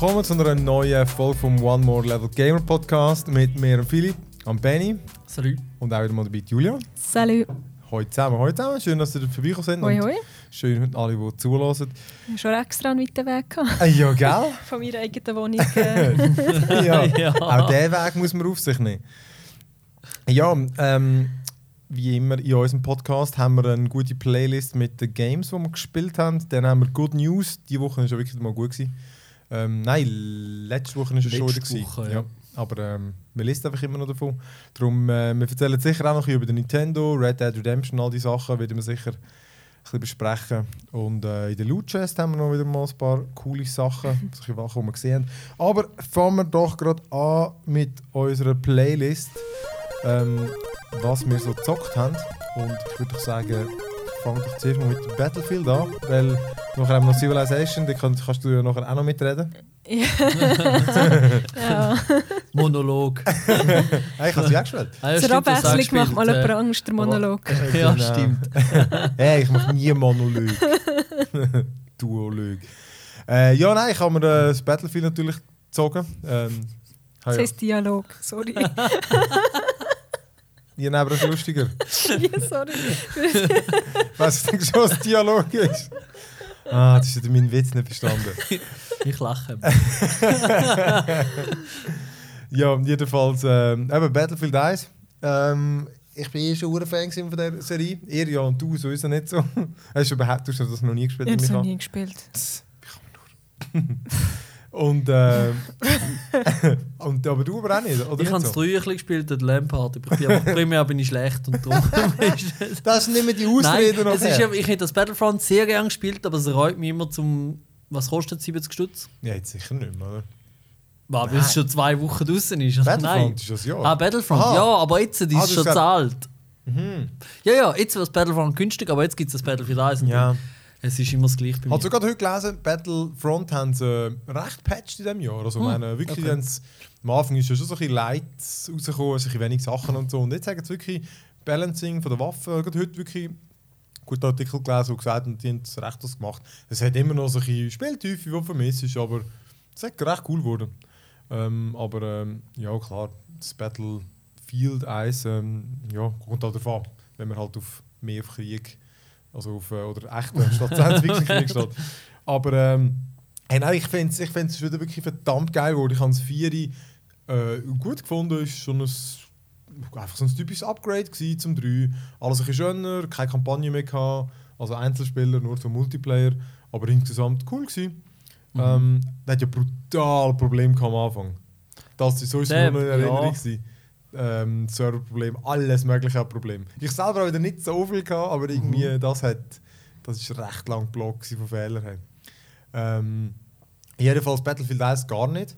Willkommen zu einer neuen Folge vom One More Level Gamer Podcast mit mir, Philipp, und Benny. Salut. Und auch wieder mal dabei Julia. Salut. Heute zusammen, heute zusammen. Schön, dass ihr vorbeigekommen seid. Hoi, hoi. Schön, alle, die zulassen. Ich habe schon extra einen weiten Weg gehabt. Ah, ja, gell? Von meiner eigenen Wohnung. Äh, ja. Ja. Auch diesen Weg muss man auf sich nehmen. Ja, ähm, wie immer in unserem Podcast haben wir eine gute Playlist mit den Games, die wir gespielt haben. Dann haben wir Good News. Die Woche war schon wirklich mal gut. Gewesen. Ähm, nein, letzte Woche war es schon wieder. Woche, ja. Aber ähm, wir lesen einfach immer noch davon. Darum, äh, wir erzählen sicher auch noch über den Nintendo, Red Dead Redemption, all die Sachen werden wir sicher ein bisschen besprechen. Und äh, in der Loot Chest haben wir noch wieder mal ein paar coole Sachen, solche Sachen, die wir gesehen haben. Aber fangen wir doch gerade an mit unserer Playlist, ähm, was wir so gezockt haben. Und ich würde sagen, fang doch zuerst mal mit Battlefield an, weil nachher haben wir noch Civilization, da kannst, kannst du ja nachher auch noch mitreden. ja. Monolog. Hey, ich habe sie auch gespielt. Ah, ja, Zur stimmt, das hast du Abwechslung macht mal gespielt, jemand Angst, der Monolog. äh, Ja, Genau. stimmt. Hey, ich mache nie Monolog. Duolog. Äh, ja, nein, ich habe mir äh, das Battlefield natürlich gezogen. Ähm, Das ja, heisst Dialog. Sorry. Ihr nehmt es lustiger. ja, sorry. Weißt du, denkst du, was Dialog ist? Ah, das ist mein Witz nicht verstanden. Ich lache. Ja, jedenfalls, ähm, eben Battlefield 1. Ähm, ich bin eh schon ein Fan von der Serie. Ihr ja und du sowieso nicht so. Hast du überhaupt du hast das noch nie gespielt? Ich habe es noch nie gespielt. Und, ähm, und aber du aber auch nicht, oder? Ich habe so? es früher ein bisschen gespielt, den Lampard. Aber ich bin einfach primär bin ich schlecht und dumm. Das mehr die Nein, Ausreden es ist, ich hätte das Battlefront sehr gerne gespielt, aber es reut mich immer zum. Was kostet 70 Stutz? Ja, jetzt sicher nicht mehr, oder? Weil es schon zwei Wochen draußen ist. Also, Battlefront nein. ist das Jahr. Ah, Battlefront, Aha. ja, aber jetzt ist Ah, es schon zahlt. Mhm. Ja, ja, jetzt wird das Battlefront günstig, aber jetzt gibt es das Battlefield 1. und Ja. Es ist immer das gleiche bei mir. Hast du gerade heute gelesen, Battlefront haben sie äh, recht patched in diesem Jahr. Also, Hm, meine, wirklich, okay. am Anfang ist ja schon so ein bisschen Lights rausgekommen, so ein bisschen wenig Sachen und so. Und jetzt sagen sie wirklich Balancing von der Waffe. Gerade heute wirklich guten Artikel gelesen, die gesagt haben, die haben es recht gemacht. Es hat immer noch so ein bisschen Spieltiefe, die vermisst ist, aber es ist recht cool geworden. Ähm, aber ähm, ja, klar, das Battlefield 1 ähm, ja, kommt halt davon, wenn man halt auf mehr auf Krieg, also auf äh, oder echten statt steht. Aber ähm, hey, nein, ich finde es ich find's wieder wirklich verdammt geil geworden. Ich habe es 4 äh, gut gefunden, ist schon ein, einfach so ein typisches Upgrade gewesen zum 3. Alles ein bisschen schöner, keine Kampagne mehr gehabt, also Einzelspieler, nur zum Multiplayer, aber insgesamt cool gewesen. Mhm. Ähm, der hat ja brutal Probleme am Anfang. Das Der- nur eine Erinnerung. ja. Ähm, Serverproblem, alles mögliche Problem. Ich selber habe wieder nicht so viel gehabt, aber irgendwie Mhm. das hat, das ist recht lang gewesen von Fehlern. Ähm, jedenfalls Battlefield 1 gar nicht.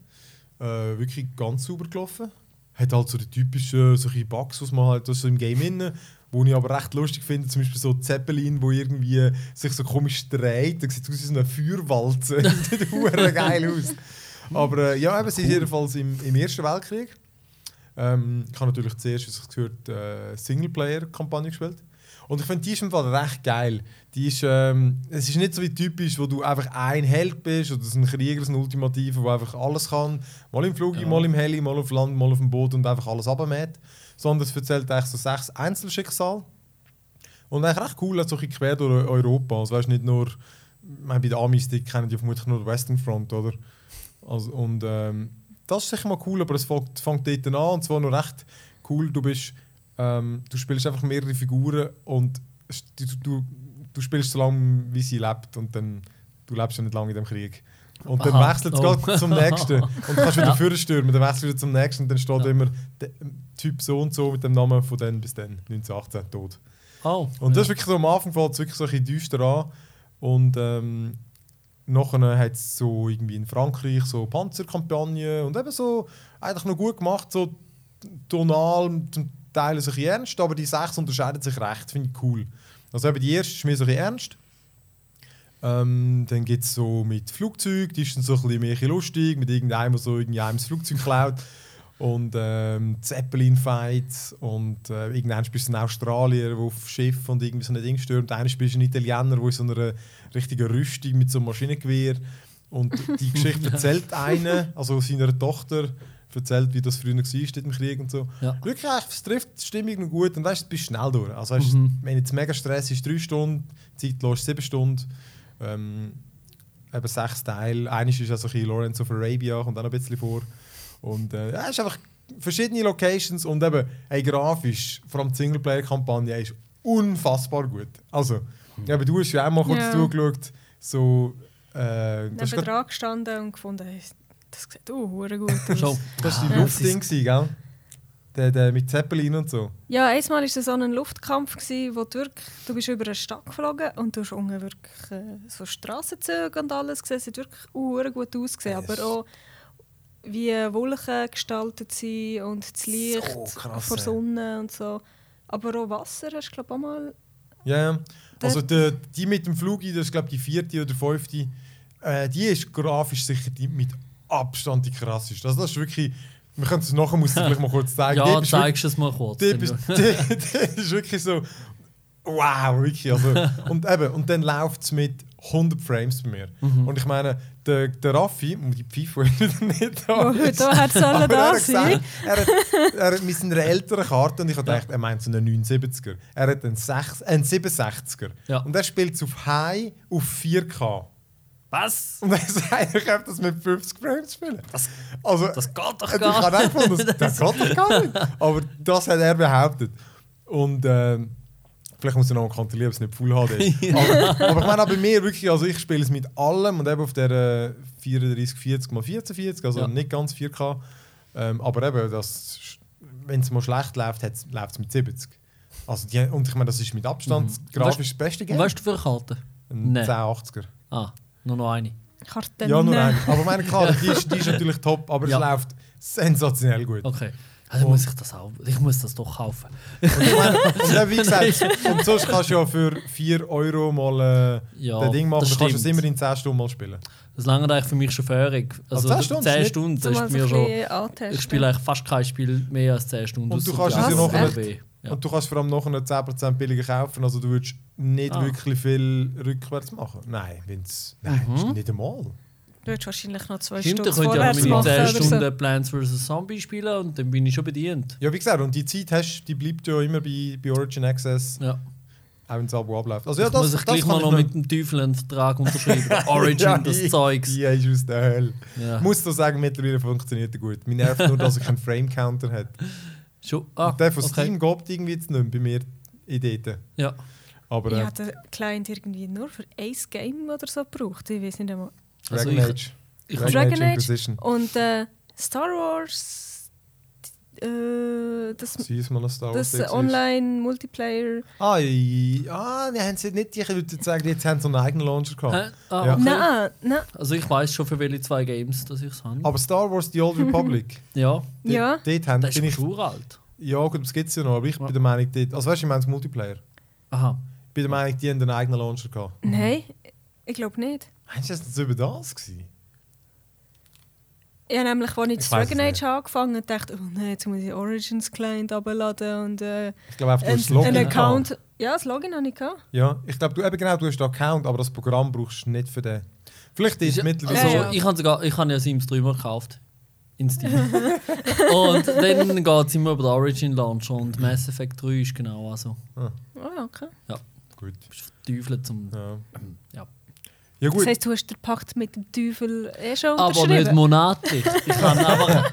Äh, wirklich ganz sauber gelaufen. Hat halt so die typischen solche Bugs, was man halt so im Game innen, wo ich aber recht lustig finde, zum Beispiel so Zeppelin, wo irgendwie sich so komisch dreht, da sieht aus wie so eine Feuerwalze. Sieht hure geil aus. Aber äh, ja, eben, sie ist jedenfalls im, im Ersten Weltkrieg. Ähm, ich habe natürlich zuerst, wie es gehört, äh, Singleplayer-Kampagne gespielt. Und ich finde, die ist im Fall recht geil. Die ist, ähm, es ist nicht so wie typisch, wo du einfach ein Held bist oder ein Krieger, ein Ultimativer, der einfach alles kann. Mal im Flug, Ja. mal im Heli, mal auf Land, mal auf dem Boot und einfach alles abmäht. Sondern es erzählt eigentlich so sechs Einzelschicksale. Und eigentlich recht cool, so ein bisschen quer durch Europa. Also weißt nicht nur, ich meine, bei den Amis, die kennen die vermutlich nur die Western Front, oder? Also, und ähm, das ist sicher mal cool, aber es fängt, fängt dort an und zwar noch recht cool. Du bist, ähm, du spielst einfach mehrere Figuren und du, du, du spielst so lange, wie sie lebt und dann, du lebst ja nicht lange in dem Krieg. Und dann wechselt es Oh. zum nächsten. Und du kannst wieder Ja. vorstürmen, stürmen, dann wechselst du wieder zum nächsten und dann steht Ja. immer der Typ so und so mit dem Namen von dann bis dann, 1918, tot. Oh, Und das ja. ist wirklich so, am Anfang fängt es wirklich so ein bisschen düster an. Und ähm, nachher hat es so irgendwie in Frankreich so Panzerkampagnen und eben so eigentlich noch gut gemacht, so tonal, zum Teil ein bisschen ernst, aber die sechs unterscheiden sich recht, finde ich cool. Also eben die erste ist mir so ein bisschen ernst. Ähm, dann gibt es so mit Flugzeug, die ist dann so ein bisschen mehr lustig, mit irgendeinem, der so irgendwie einem das Flugzeug klaut. Und ähm, Zeppelin-Fights und äh, irgendwann spielst du einen Australier, der auf Schiff und irgendwie so ein Ding stürmt. Einer spielst du einen Italiener, der in so einer richtigen Rüstung mit so einem Maschinengewehr Und die Geschichte erzählt eine, also seiner Tochter, erzählt, wie das früher war dort im Krieg und so. Ja. Wirklich, es trifft die Stimmung noch gut und weißt, du bist schnell durch. Also, weißt, Mhm. wenn jetzt mega Stress ist, drei Stunden, zeitlos sieben Stunden. Ähm, eben sechs Teile. Eines ist also ein bisschen Lawrence of Arabia, kommt auch noch ein bisschen vor. Und äh, ja, es ist einfach verschiedene Locations und eben hey, grafisch, vor allem die Singleplayer-Kampagne, ist unfassbar gut. Also, eben, du hast ja auch mal kurz Ja. zugeschaut, so. Äh, das Neben dran gestanden und gefunden, hey, das sieht uh, hure gut aus. Das war die Ja. Luftding, gell? Der, der mit Zeppelin und so. Ja, einmal war es so ein Luftkampf, gewesen, wo du wirklich, du bist über eine Stadt geflogen und du hast unten wirklich äh, so Strassenzüge und alles gesehen. Es hat wirklich uh, gut ausgesehen, Das- aber auch wie Wolken gestaltet sind und das Licht So krass, vor. Sonne und so. Aber auch Wasser hast du glaube auch mal... Ja. Der- Also die, die mit dem Flug, das ist glaube die vierte oder fünfte, äh, die ist grafisch sicher die mit Abstand die krasseste. Also das ist wirklich, wir können es nachher muss ich vielleicht mal kurz zeigen. Ja, zeigst du es mal kurz. ist, dort ist wirklich so, wow, wirklich. Also, und, eben, und dann läuft es mit 100 Frames bei mir. Mhm. Und ich meine, der, der Raffi, die Pfeife, wieder nicht da Oh, ist, da hat es alle er da sein. er, hat, er hat mit seiner älteren Karte, und ich habe gedacht, er meint so einen 79er. Er hat einen, 6, einen 67er. Ja. Und er spielt es auf High auf 4K. Was? Und er sagt, er könnte das mit 50 Frames spielen. Das, Also, das geht doch ich gar habe nicht. auch gefunden, das, das geht doch gar nicht. Aber das hat er behauptet. Und ähm, vielleicht muss ich noch mal kontrollieren, ob es nicht Full HD ist. aber, aber ich meine, auch bei mir wirklich, also ich spiele es mit allem und eben auf der äh, 3440 x 1440, also Ja. nicht ganz 4K. Ähm, aber eben, wenn es mal schlecht läuft, läuft es mit 70. Also die, und ich meine, das ist mit Abstand Mhm. grafisch das beste Game. weißt du für Karte? Ein Nein. 1080er. Ah, nur noch eine. Karten. Ja, nur eine. Aber meine Karte, die ist, die ist natürlich top, aber Ja. es läuft sensationell gut. Okay. Also muss ich das auch. Ich muss das doch kaufen. Und, dann, wie gesagt, und sonst kannst du ja für 4 Euro mal äh, Ja, das Ding machen. das Du kannst es stimmt. immer in 10 Stunden mal spielen. Das lange eigentlich für mich schon völlig. Also, Also 10 Stunden? 10 Nicht- Stunden, das ist mir schon. antesten. Ich spiele eigentlich fast kein Spiel mehr als 10 Stunden. Und du kannst es ja noch. Ja. Und du kannst vor allem noch einen 10% billiger kaufen. Also du würdest nicht Ah. wirklich viel rückwärts machen. Nein, wenn's, nein Mhm. nicht einmal. Du hättest wahrscheinlich noch zwei Stimmt, Stunden ich könnte ja meine machen 10 oder so. Stunden Plants vs. Zombie spielen und dann bin ich schon bedient. Ja, wie gesagt, und die Zeit hast, die bleibt ja immer bei, bei Origin Access, Ja. auch wenn das Abo abläuft. Also ja, das, muss ich das gleich mal ich noch mit dem Teufel einen Vertrag unterschreiben. Origin, Ja, das Zeugs. Die ist aus der Hölle. Ja. Ich muss doch sagen, mittlerweile funktioniert er gut. Mir nervt nur, dass ich einen Frame-Counter habe. Schon. Ah, der von okay. Steam geht irgendwie jetzt nicht mehr bei mir dort. Ja. Aber Ich äh, hatte den Client irgendwie nur für ein Game oder so gebraucht. Ich weiß nicht einmal. Also Dragon ich- Age. ich- Dragon Age? Inquisition. Und äh, Star Wars, äh, das, Sie ist mal ein Star Wars. das. Online-Multiplayer. Ah, ja, die haben sie nicht. Ich würde sagen, jetzt haben sie einen eigenen Launcher gehabt. Ah, Ja. okay. Nein, nein. Also ich weiß schon für welche zwei Games, dass ich es habe. Aber Star Wars The Old Republic. Ja, dort- Ja. Dort haben, das bin ist ich. uralt. Ja, gut, das gibt es ja noch. Aber ich Ja. bin der Meinung, dort, also weißt du, ich meine das Multiplayer. Aha. Ich bin der Meinung, die haben einen eigenen Launcher gehabt. Nein, ich glaube nicht. Meinst du, das war über das? Gewesen? Ich habe nämlich, als ich Ich Dragon Age angefangen habe, dachte oh nein, jetzt muss ich Origins Client abladen und äh, Ich glaube einfach, du hast einen, Login einen gehabt. Account. Ja, das Login habe ich gehabt. Ja, ich glaube, du eben genau, du hast den Account, aber das Programm brauchst du nicht für den. Vielleicht ist es mittlerweile Also Ja, ja. ich habe sogar, ich habe ja Sims 3 mal gekauft. In Steam. und dann geht es immer über den Origin Launcher und Mass Effect 3 ist genau also. Ah, okay. gut. Bist verteufelt zum. Ja, Ähm, ja. ja Das gut. heisst, du hast den Pakt mit dem Teufel eh schon Aber nicht monatlich. Ich kann aber.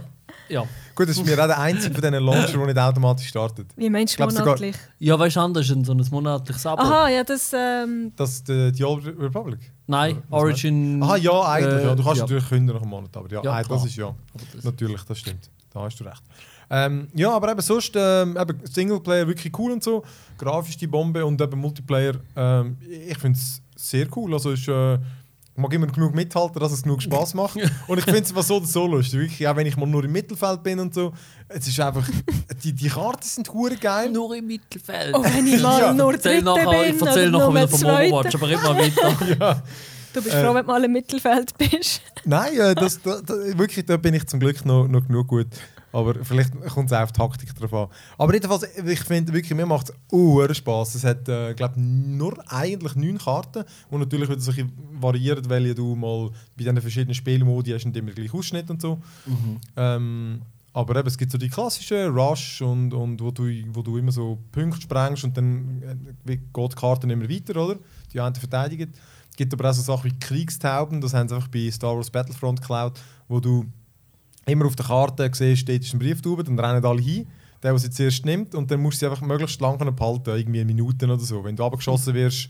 Ja. gut, das ist mir auch der einzige von diesen Launcher, der nicht automatisch startet. Wie meinst du sogar- monatlich? Ja, weißt du, anders ist so ein monatliches Abo. Aha, ja, das... Ähm, Das ist die, die Old Republic. Nein, Was Origin. Aha, ja, eigentlich. äh, ja. Du kannst ja. natürlich künden nach einem Monat, aber ja, Ja, klar. das ist ja. Das- Natürlich, das stimmt. Da hast du recht. Ähm, ja, aber eben sonst, ähm, eben Singleplayer wirklich cool und so. Grafisch die Bombe und eben Multiplayer, ähm, ich finde es sehr cool. Also ist, äh, ich mag immer genug mithalten, dass es genug Spaß macht. und ich finde es so oder so lustig. Wirklich, auch wenn ich mal nur im Mittelfeld bin und so. Es ist einfach, die, die Karten sind hure geil. Nur im Mittelfeld. oh, wenn ich mal Ja, nur Erzähl Dritte nachher, bin ich erzähle nachher wieder vom. Overwatch, aber mal weiter. ja. Du bist Äh, froh, wenn du mal im Mittelfeld bist. Nein, äh, das, da, da, wirklich, da bin ich zum Glück noch, noch genug gut. Aber vielleicht kommt es auch auf die Taktik drauf an. Aber jedenfalls, ich finde wirklich, mir macht es Spaß. Es hat, äh, glaube nur eigentlich neun Karten, und natürlich wird es ein bisschen variieren, weil du mal bei diesen verschiedenen Spielmodi hast und immer gleich Ausschnitt und so. Mhm. Ähm, aber eben, es gibt so die klassischen Rush, und, und wo, du, wo du immer so Punkte sprengst und dann äh, geht die Karte immer weiter, oder? Die einen verteidigen. Es gibt aber auch so Sachen wie Kriegstauben, das haben sie einfach bei Star Wars Battlefront geklaut, wo du immer auf der Karte siehst, steht ist ein Brieftaube, dann rennen alle hin, der, der sie zuerst nimmt, und dann musst du sie einfach möglichst lange behalten, irgendwie Minuten oder so. Wenn du abgeschossen wirst,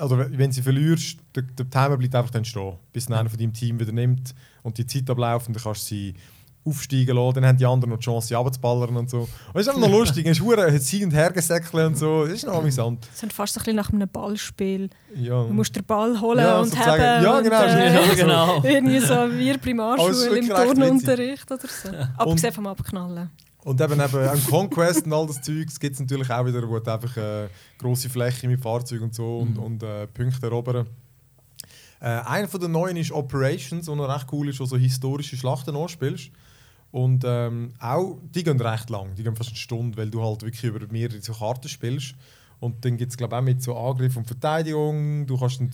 oder wenn sie verlierst, der, der Timer bleibt einfach dann stehen, bis einer von deinem Team wieder nimmt und die Zeit abläuft und dann kannst du sie aufsteigen lassen, dann haben die anderen noch die Chance, sie runterzuballern und so. Und das ist einfach noch lustig, es ist sie und her gesäckelt und so, das ist noch amüsant. Es sind fast so ein bisschen nach einem Ballspiel. Ja. Du musst den Ball holen Ja, und haben. Ja, und, genau. äh, Ja, genau. Irgendwie so wie in der Aber es Primarschule ist im Turnunterricht oder so. Abgesehen vom Abknallen. Und eben, eben am Conquest und all das Zeug gibt es natürlich auch wieder, wo du einfach äh, grosse Fläche mit Fahrzeugen und so und, und äh, Punkte erobern. Äh, einer von den neuen ist Operations, wo noch recht cool ist, wo so historische Schlachten anspielst. Und ähm, auch, die gehen recht lang, die gehen fast eine Stunde, weil du halt wirklich über mehrere so Karten spielst. Und dann gibt es glaube ich auch mit so Angriff und Verteidigung, du kannst dann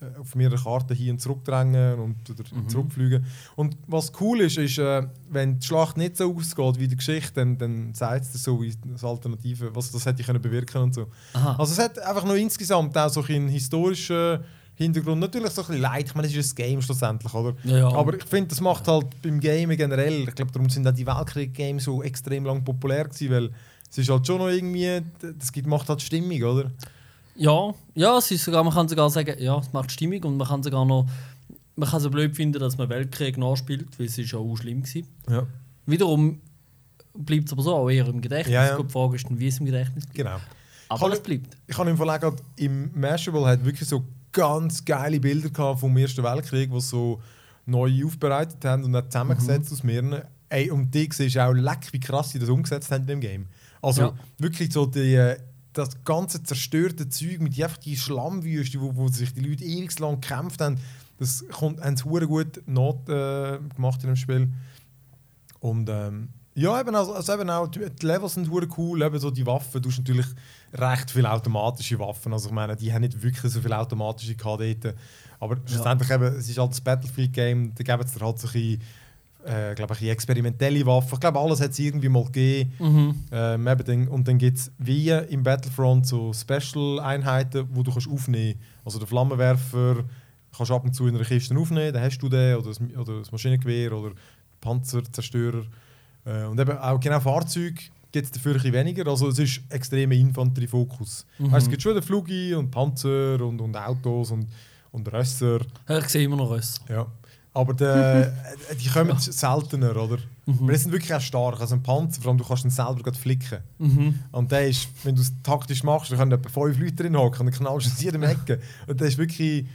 äh, auf mehrere Karten hin und zurück drängen und oder Mhm. zurückfliegen. Und was cool ist, ist, äh, wenn die Schlacht nicht so ausgeht wie die Geschichte, dann, dann zeigt es dir so das Alternative, was das hätte können bewirken und so. Aha. Also es hat einfach noch insgesamt auch so einen historischen Hintergrund. Natürlich so ein bisschen leid, ich meine, es ist ein Game schlussendlich, oder? Ja. Aber ich finde, das macht halt beim Game generell, ich glaube, darum sind auch die Weltkrieg-Games so extrem lang populär gewesen, weil es ist halt schon noch irgendwie, das gibt, macht halt Stimmung, oder? Ja, ja es ist sogar, man kann sogar sagen, ja, es macht Stimmung und man kann sogar noch, man kann so blöd finden, dass man Weltkrieg nachspielt, weil es ist ja auch schlimm gewesen. Ja. Wiederum bleibt es aber so auch eher im Gedächtnis. Ja, ja. Die Frage ist dann, wie es im Gedächtnis bleibt. Genau. Aber es bleibt. Ich habe im Verlag im Mashable hat wirklich so ganz geile Bilder gehabt vom Ersten Weltkrieg, die so neu aufbereitet haben und dann zusammengesetzt aus mehreren. Ey, und die siehst auch leck, wie krass sie das umgesetzt haben in dem Game. Also Ja. wirklich so die, äh, das ganze zerstörte Zeug mit einfach die Schlammwüste, wo, wo sich die Leute ewig lang gekämpft haben, das kommt, haben sie gut not, äh, gemacht in dem Spiel. Und ähm, ja, eben, also, also eben auch, die Levels sind cool, eben so die Waffen, du hast natürlich recht viele automatische Waffen, also ich meine, die haben nicht wirklich so viele automatische gehabt aber schlussendlich eben, es ist halt das Battlefield-Game, da geben sie dir halt so ein bisschen, äh, glaube ich, experimentelle Waffen, ich glaube, alles hat es irgendwie mal gegeben. Mhm. Ähm, eben dann, und dann gibt es wie im Battlefront so Special-Einheiten, die du kannst aufnehmen kannst. Also der Flammenwerfer kannst du ab und zu in einer Kiste aufnehmen, dann hast du den, oder das, oder das Maschinengewehr oder Panzerzerstörer. Äh, und eben auch genau Fahrzeuge gibt es dafür ein bisschen weniger. Also es ist extremer Infanteriefokus. Mhm. Weißt, es gibt schon den Flugi und Panzer und, und Autos und, und Rösser. Ja, Ich sehe immer noch Rösser. Ja. Aber der, die kommen seltener, oder? Mhm. Aber die sind wirklich auch stark. Also ein Panzer, vor allem, du kannst ihn selber gerade flicken. Mhm. Und der ist, wenn du es taktisch machst, dann können etwa fünf Leute drin hocken und dann knallst du aus jedem Ecke. Und das ist wirklich,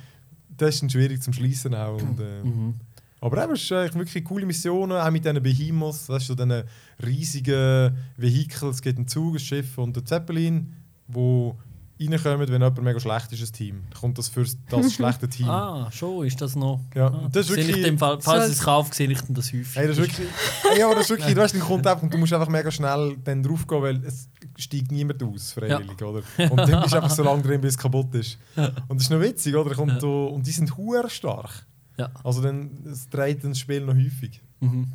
das ist schwierig zum Schließen auch. Und, äh, Mhm. Aber eben, es ist eigentlich wirklich coole Missionen, auch mit diesen Behemoths, weißt du, so diesen riesigen Vehikeln. Es gibt einen Zug, ein Schiff und einen Zeppelin, wo reinkommen, wenn jemand mega schlecht ist, ein Team. Dann kommt das für das schlechte Team. Ah, schon ist das noch. Ja, ah, das ist wirklich- dem Fall, falls ich es kaufe, sehe ich dann das häufig. Hey, das ist wirklich, hey, aber das ist wirklich, du weißt, dann kommt einfach und du musst einfach mega schnell dann drauf gehen, weil es steigt niemand aus, freiwillig, oder? Und dann bist du einfach so lange drin, bis es kaputt ist. Und das ist noch witzig, oder? Kommt Ja. und die sind hure stark. Ja. Also dann es dreht das Spiel noch häufig. Mhm.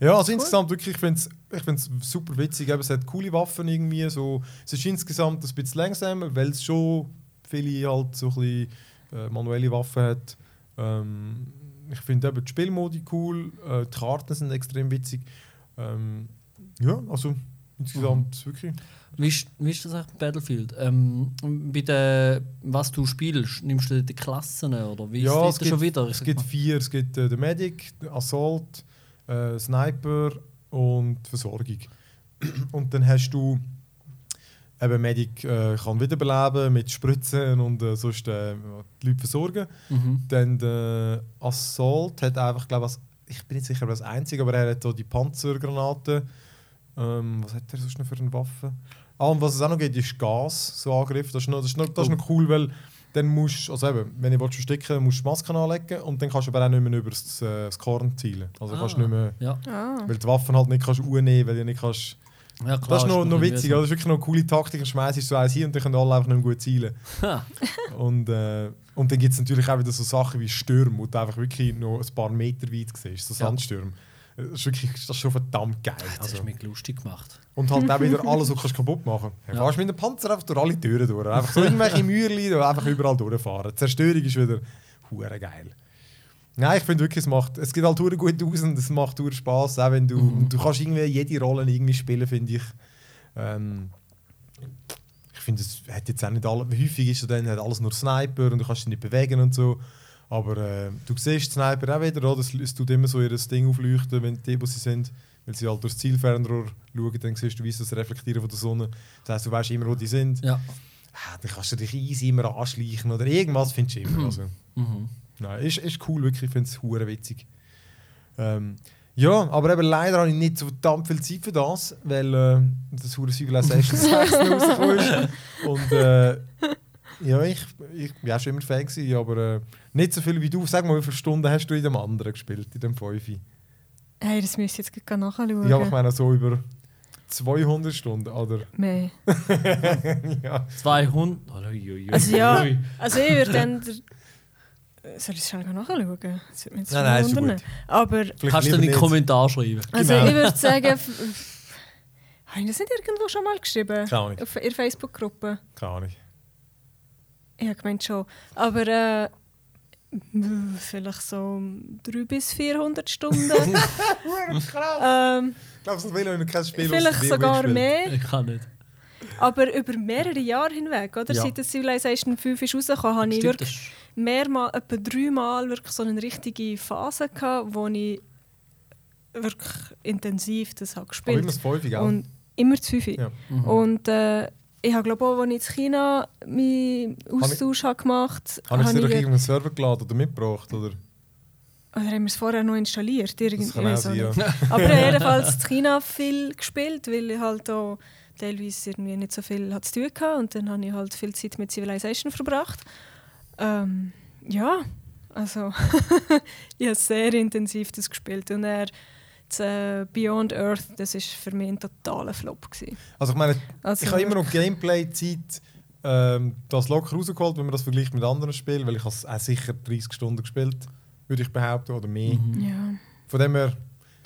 Ja, also insgesamt wirklich, ich finde es ich find's super witzig. Eben, es hat coole Waffen irgendwie. So. Es ist insgesamt ein bisschen langsamer, weil es schon viele halt so ein bisschen, äh, manuelle Waffen hat. Ähm, ich finde eben die Spielmodi cool, äh, die Karten sind extrem witzig. Ähm, ja, also insgesamt wirklich. Wie ist, wie ist das eigentlich bei Battlefield? Ähm, bei der, was du spielst, nimmst du die Klassen oder wie Ja, ist es das schon wieder? Ich Es gibt mal. vier. Es gibt äh, den Medic, den Assault, äh, Sniper und Versorgung. Und dann hast du eben Medic äh, kann wiederbeleben mit Spritzen und äh, sonst äh, die Leute versorgen. Mhm. Dann der Assault hat einfach, glaube ich, ich bin nicht sicher, ob das einzige, aber er hat so die Panzergranaten. Ähm, was hat er sonst noch für eine Waffe? Ah, und was es auch noch gibt, ist Gas, so Angriff. Das ist noch, das ist noch, das ist noch cool, weil dann musst du, also eben, wenn ich willst verstecken musst du die Maske anlegen und dann kannst du aber auch nicht mehr über das, äh, das Korn zielen. Also Ah. kannst du nicht mehr, Ja, Ah. weil die Waffen halt nicht kannst unehmen, weil du nicht kannst... ja klar. das ist noch, noch witzig, das ist wirklich noch eine coole Taktik, dann schmeißt du eins hin und dann können alle einfach nicht mehr gut zielen. Und, äh, und dann gibt es natürlich auch wieder so Sachen wie Stürme, wo du einfach wirklich noch ein paar Meter weit siehst, so Ja. Das ist, wirklich, das ist schon verdammt geil. Das Also, hast du mich lustig gemacht. und halt auch wieder alles, was du kannst kaputt machen kannst. Ja. Fährst mit dem Panzer einfach durch alle Türen durch. Einfach so irgendwelche Mühlen, die einfach überall durchfahren. Die Zerstörung ist wieder hure geil. Nein, ich finde wirklich, es, macht, es geht halt hure gut aus und es macht hure Spass, auch wenn du, Mhm. und du kannst irgendwie jede Rolle irgendwie spielen, finde ich. Ähm, ich finde, es hat jetzt auch nicht alle, häufig ist es dann hat alles nur Sniper und du kannst dich nicht bewegen und so. Aber äh, du siehst Sniper auch wieder, oder? Es, es tut immer so ihr Ding aufleuchten, wenn die, wo sie sind. Weil sie halt durchs Zielfernrohr schauen, dann siehst du, wie das Reflektieren von der Sonne. Das heisst, du weißt immer, wo die sind. Ja. Ah, dann kannst du dich easy immer anschleichen oder irgendwas findest du immer. Also, Mhm. nein, ist, ist cool, wirklich. Ich finde es hure witzig. Ähm, ja, aber eben leider habe ich nicht so verdammt viel Zeit für das, weil äh, das hure Civilization 6 rausgekommen ist. Und äh, ja, ich, ich war auch schon immer Fan, gewesen, aber äh, nicht so viel wie du. Sag mal, wie viele Stunden hast du in dem anderen gespielt, in dem 5? Hey, das müsst ihr jetzt gleich nachschauen. Ja, aber ich meine so über 200 Stunden, oder? Mehr. ja. 200. Oh, ui, ui, ui, Also ja, also ich würde dann... Soll ich es schnell nachschauen? Das würde mich jetzt Nein, nein, ist wundern. gut. Aber Kannst du in die nicht. Kommentare schreiben. also Genau. ich würde sagen... Habe ich das nicht irgendwo schon mal geschrieben? Keine Ahnung. Auf ihrer Facebook-Gruppe? Keine Ahnung. Ich habe gemeint schon. Aber äh, vielleicht so 300 bis 400 Stunden. ähm, Ich glaube, es will noch kein Spiel vielleicht sogar mehr. Ich kann nicht. Aber über mehrere Jahre hinweg, oder? Ja. Seit der Civilization 5 ist rausgekommen, habe ich wirklich mehrmal, etwa dreimal wirklich so eine richtige Phase gehabt, wo ich wirklich intensiv das habe Aber gespielt immer das 5, gell? Und immer zu viel. Ja. Mhm. Und äh, ich habe glaube auch, als ich in China meinen Austausch habe gemacht Habe ich habe, sie doch ich, irgendeinen Server geladen oder mitgebracht? Oder? oder haben wir es vorher noch installiert? Irgendwie, Das kann auch sein, ja. Aber ich jedenfalls in China viel gespielt, weil ich halt auch teilweise irgendwie nicht so viel hat zu tun hatte. Und dann habe ich halt viel Zeit mit Civilization verbracht. Ähm, ja, also ich habe sehr intensiv das gespielt. Und er äh, Beyond Earth, das war für mich ein totaler Flop. Gewesen. Also ich meine, Also, ich habe immer noch Gameplay-Zeit ähm, das locker rausgeholt, wenn man das vergleicht mit anderen Spielen, weil ich habe es auch sicher 30 Stunden gespielt, würde ich behaupten, oder mehr. Mhm. ja. Von dem her,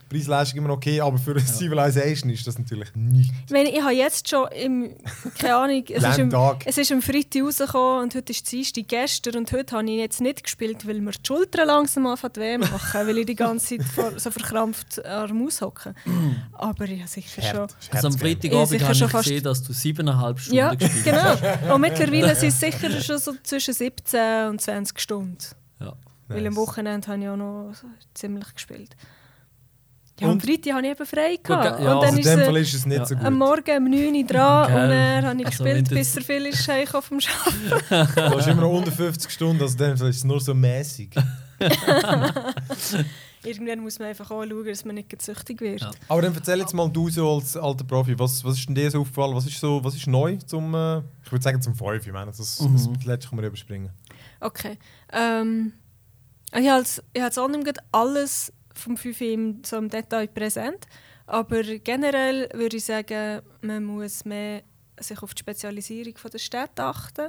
Preis-Leistung immer okay, aber für Civilization ist das natürlich nichts. Ich meine, ich habe jetzt schon im, keine Ahnung, es ist, im, es ist am Freitag rausgekommen und heute ist Dienstag gestern und heute habe ich jetzt nicht gespielt, weil mir die Schultern langsam anfangen weh machen, weil ich die ganze Zeit vor, so verkrampft an der Maus hocke. Aber ich habe sicher schon... Hart. Ist Also am. Freitagabend habe ich schon gesehen, dass du siebeneinhalb Stunden Ja, gespielt genau. hast. Und mittlerweile sind es sicher schon so zwischen 17 und 20 Stunden. Ja. Weil am. Wochenende habe ich auch noch ziemlich gespielt. Ja, am Freitag habe ich eben frei gehabt. ja, und Also dann in ist dem es Fall ist es nicht ja. so gut. am Morgen um 9 Uhr dran Gell. und dann habe ich Also gespielt, bis er viel ist auf dem Schaffen. Du hast immer noch unter 50 Stunden, also in dem Fall ist es nur so mäßig. Irgendwann muss man einfach auch schauen, dass man nicht süchtig wird. Ja. Aber dann erzähl jetzt mal du so als alter Profi, was, was ist denn dir so aufgefallen? Was ist, so, was ist neu zum, äh, ich würde sagen zum 5, ich meine, das, Mhm. das letzte kann man überspringen. Okay. Ähm, ich habe jetzt- jetzt auch nicht alles vom 5 im, so im Detail präsent. Aber generell würde ich sagen, man muss mehr sich auf die Spezialisierung der Städte achten.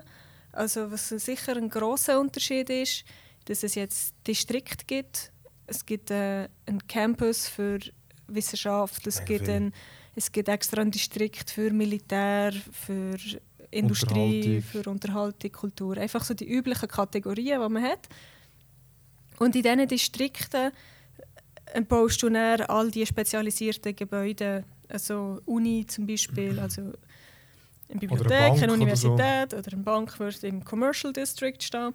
Also was sicher ein großer Unterschied ist, dass es jetzt Distrikte gibt. Es gibt äh, einen Campus für Wissenschaft, es Sehr gibt, viel. ein, es gibt extra einen Distrikt für Militär, für Industrie, Unterhaltung. für Unterhaltung, Kultur. Einfach so die üblichen Kategorien, die man hat. Und in diesen Distrikten baust du dann all die spezialisierten Gebäude, also Uni zum Beispiel, also eine Bibliothek, Bank eine oder so. Universität oder, eine Bank wird im Commercial District stehen.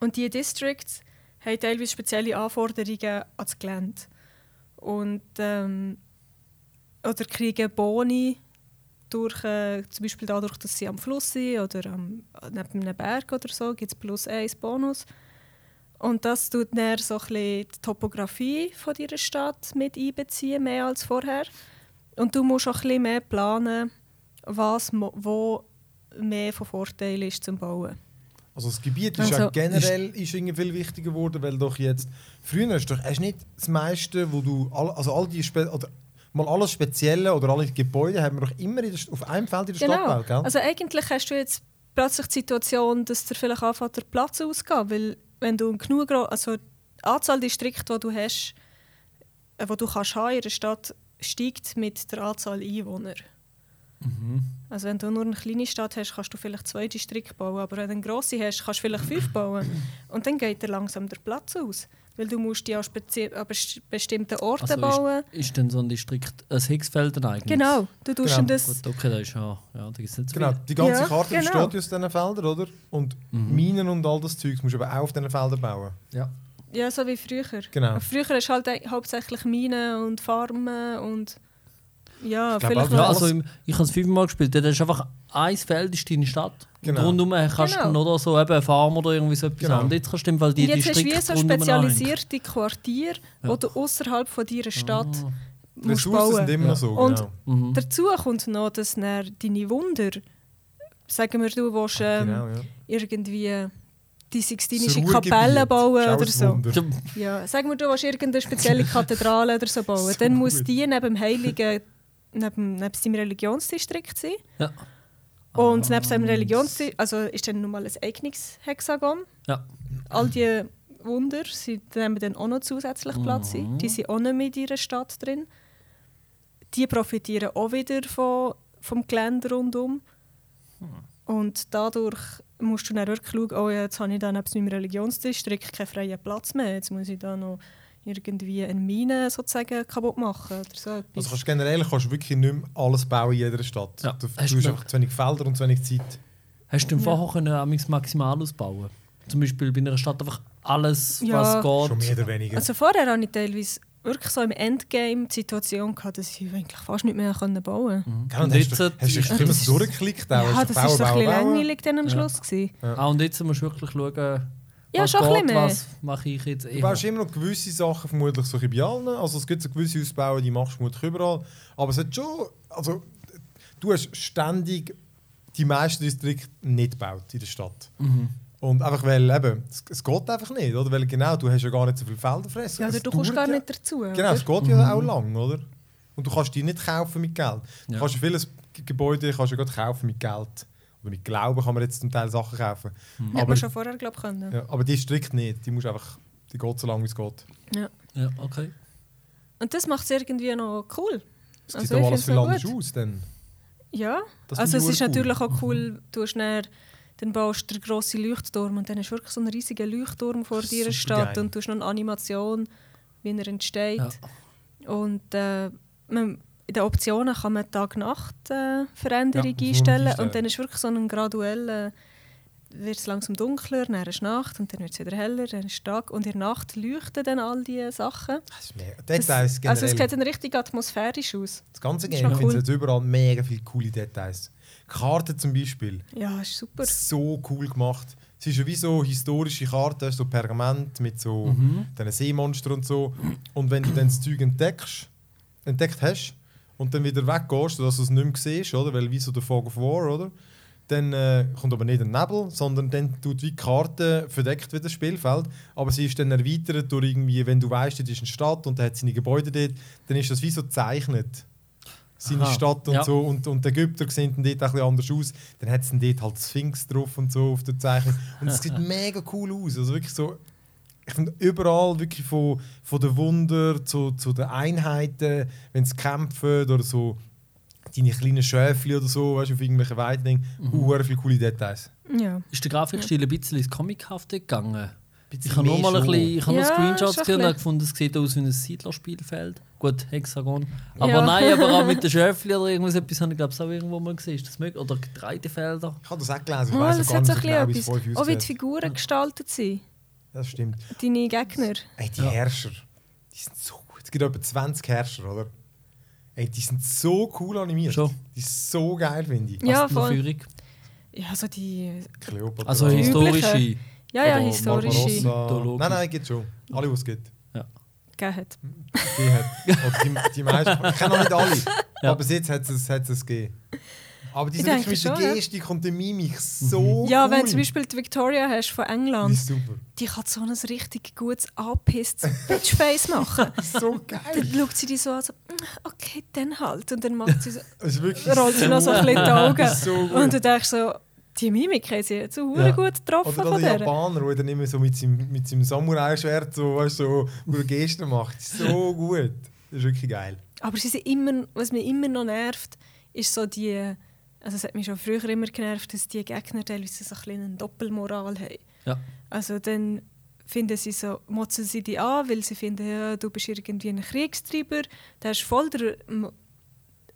Und diese Districts haben teilweise spezielle Anforderungen an das Gelände. Und, ähm, oder kriegen Boni durch, äh, zum Beispiel dadurch, dass sie am Fluss sind oder am, neben einem Berg oder so, gibt es plus eins Bonus. Und das tut dann so ein die Topografie von dieser Stadt mit einbeziehen, mehr als vorher. Und du musst auch ein bisschen mehr planen, was wo mehr von Vorteil ist zum Bauen. Also das Gebiet ist ja Also- generell ist irgendwie viel wichtiger geworden, weil doch jetzt früher hast du doch hast nicht das meiste, wo du all, also all die Spe oder mal alles Spezielle oder alle Gebäude haben wir doch immer in der, auf einem Feld in der Stadt Genau. gebaut, gell? Also eigentlich hast du jetzt plötzlich die Situation, dass dir vielleicht anfängt, der Platz ausgeht, weil wenn du genug, also die Anzahl Distrikte, die du hast, äh, die du kannst haben in der Stadt, steigt mit der Anzahl Einwohner. Also wenn du nur eine kleine Stadt hast, kannst du vielleicht zwei Distrikte bauen, aber wenn du eine grosse hast, kannst du vielleicht fünf bauen. Und dann geht dir langsam der Platz aus, weil du musst die an, bestimmten Orten Also bauen. ist, ist denn so ein Distrikt ein eigentlich? Genau, du tust Genau. dann das... Gut, okay, das ist ja, ja da gibt's nicht so Genau, viel. die ganze Ja, Karte genau. besteht ja aus diesen Feldern, oder? Und Mhm. Minen und all das Zeugs musst du aber auch auf diesen Feldern bauen. Ja. Ja, so wie früher. Genau. Früher hast du halt hauptsächlich Minen und Farmen und ja, Ich glaub, vielleicht auch, Ja, noch... alles- also im, ich habe es fünfmal gespielt. Dort ist einfach ein Feld ist deine Stadt. Genau. Und rundum kannst Genau. du oder so eben eine Farm oder irgendwie so etwas Genau. haben. Und jetzt kannst du im Fall die Und jetzt hast du wie so spezialisierte Quartiere, Ja. wo du außerhalb von deiner Stadt Ah. Die musst Ressourcen bauen. sind immer noch so, Und- genau. Mhm. Dazu kommt noch, dass dann deine Wunder, sagen wir, du willst ähm, genau ja. irgendwie die Sixtinische. Kapelle bauen oder so. Ja, sagen wir, du willst irgendeine spezielle Kathedrale oder so bauen. So dann muss gut. die neben dem Heiligen, neben, neben seinem Religionsdistrikt sein. Ja. Und Ah, neben seinem Religionsdistrikt, also ist dann nochmal ein Eignungshexagon. Ja. All die Wunder sind, nehmen dann auch noch zusätzlich Platz ein. Mhm. Die sind auch nicht mit in ihrer Stadt drin. Die profitieren auch wieder von, vom Gelände rundum. Und dadurch musst du dann wirklich schauen, oh jetzt habe ich dann neben meinem Religionsdistrikt keinen freien Platz mehr. Jetzt muss ich da noch irgendwie eine Mine sozusagen kaputt machen oder so etwas. Also kannst generell kannst du wirklich nicht mehr alles bauen in jeder Stadt. Ja. Du, du Hast du- einfach zu wenig Felder und zu wenig Zeit. Hast du Ja. vorher können amigs maximal ausbauen? Zum Beispiel bei einer Stadt einfach alles, Ja. was Schon geht. mehr oder weniger. Also vorher hatte ich teilweise wirklich so im Endgame die Situation, gehabt, dass ich eigentlich fast nicht mehr können bauen konnte. Mhm. Gell, und Und hast jetzt, du, hast du immer das ist- so durchgeklickt? auch? Ja, das so ein bisschen langweilig dann am Ja. Schluss. Gewesen. ah, und jetzt musst du wirklich schauen, Ja, was schon ein bisschen geht, mehr. was mache ich jetzt Du baust immer noch gewisse Sachen vermutlich so bei allen. Also es gibt so gewisse Ausbauen, die machst du vermutlich überall. Aber es hat schon... Also, du hast ständig die meisten Distrikte nicht gebaut in der Stadt. Mhm. Und einfach weil eben, es, es geht einfach nicht, oder? Weil genau, du hast ja gar nicht so viele Felder fressen. Ja, oder du kommst gar ja. nicht dazu. Genau, oder? es geht ja auch lang, oder? Und du kannst die nicht kaufen mit Geld. Du Ja. kannst ja vieles Gebäude kannst du ja kaufen mit Geld. Oder mit Glauben kann man jetzt zum Teil Sachen kaufen. Mhm. Hätte aber- man schon vorher glaub, können. Ja, aber die strikt nicht. Die musst einfach, die geht so lange wie es geht. Ja. Ja, okay. Und das macht es irgendwie noch cool. Es Also sieht ich auch alles viel anders gut. aus. Dann. Ja, Das also es ich ist urcool. natürlich auch cool, du hast dann, dann baust du den grossen Leuchtturm und dann hast du wirklich so einen riesigen Leuchtturm vor dir geil. und du hast noch eine Animation, wie er entsteht. Ja. Und äh, man, in den Optionen kann man Tag-Nacht-Veränderung Ja, kann man einstellen und dann ist wirklich so ein gradueller, wird es langsam dunkler, dann ist Nacht und dann wird es wieder heller, dann ist Tag und in der Nacht leuchten dann all diese Sachen. Das ist mega. Das, Details generell. also es sieht dann richtig atmosphärisch aus. das ganze das Game ich finde cool. jetzt überall mega viele coole Details. Karten zum Beispiel. Ja, ist super. So cool gemacht. Es ist ja wie so historische Karten, so Pergament mit so Mhm. diesen Seemonstern und so. Und wenn du dann das Zeug entdeckst, entdeckt hast und dann wieder weggehst, sodass du es nicht mehr siehst, oder? weil wie so der Fog of War, oder? dann äh, kommt aber nicht ein Nebel, sondern dann tut wie die Karte verdeckt wie das Spielfeld, aber sie ist dann erweitert durch irgendwie, wenn du weißt, das ist eine Stadt und da hat seine Gebäude dort, dann ist das wie so gezeichnet. Seine Aha, Stadt und ja. so und, und die Ägypter sehen dann dort ein bisschen anders aus. Dann hat es dann dort halt Sphinx drauf und so auf der Zeichnung. Und es sieht mega cool aus. Also wirklich so, ich finde überall wirklich von, von den Wunder zu, zu den Einheiten, wenn sie kämpfen oder so deine kleinen Schäfchen oder so, weißt du, auf irgendwelchen Weiden, mhm. viele coole Details. Ja. Ist der Grafikstil ein bisschen ins Comichafte gegangen? Bisschen Ich habe nur mal ein bisschen, ich habe Ja, noch Screenshots gesehen und gefunden, es sieht aus wie ein Siedlerspielfeld. Gut, Hexagon. Aber Ja. nein, aber auch mit den Schöfli oder irgendwas etwas habe ich glaube ich auch irgendwo mal gesehen. Ist das möglich? Oder Getreidefelder. Ich habe das auch gelesen, ich Oh, weiss das gar nicht so genau, wie es. Auch wie die. Figuren gestaltet sind. Das stimmt. Deine Gegner. Ey, die Ja. Herrscher, die sind so gut. Es gibt etwa 20 Herrscher, oder? Ey, die sind so cool animiert. Schon. Die sind so geil, finde ich. Ja, noch voll. Führung? Ja, so die. Kleopatra. Also Die historische. Ja, ja, Oder historische. Nein, nein, gibt schon. Alle, die es gibt. gegeben hat. Die, hat, oder die, die meisten. Ich kenne noch nicht alle. Ja. Aber bis jetzt hat es, es gegeben. Aber die denke mit schon, ja. Gestik und der Mimik so Ja, cool. wenn du zum Beispiel die Victoria hast von England, super. die kann so ein richtig gutes angepisstes Bitchface machen. So geil. Dann schaut sie dich so an, so, «Mm, okay, dann halt. Und dann macht sie so, Es ist wirklich rollt sie noch so ein bisschen die Augen. so. Und du denkst so, die Mimik haben sie jetzt so Ja. gut getroffen Oder der der. Japaner, der dann immer so mit seinem, mit seinem Samurai-Schwert so, weißt, so Gesten macht. So gut. Das ist wirklich geil. Aber sie sind immer, was mich immer noch nervt, ist so die, also es hat mich schon früher immer genervt, dass die Gegner teilweise so ein bisschen eine Doppelmoral haben. Ja. Also dann finden sie so, motzen sie die an, weil sie finden, ja, du bist irgendwie ein Kriegstreiber, da hast voll der,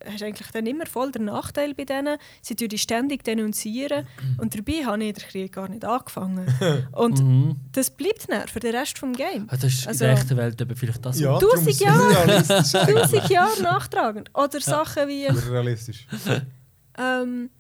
hast eigentlich dann immer voll den Nachteil bei denen. Sie tun die ständig denunzieren und dabei habe ich den Krieg gar nicht angefangen. Und Mhm. das bleibt dann für den Rest des Games. Ah, Das ist Also- in der echten Welt eben vielleicht das. Ja, Tausend Jahre. Tausend Jahre nachtragend. Oder Sachen wie... Realistisch. ähm,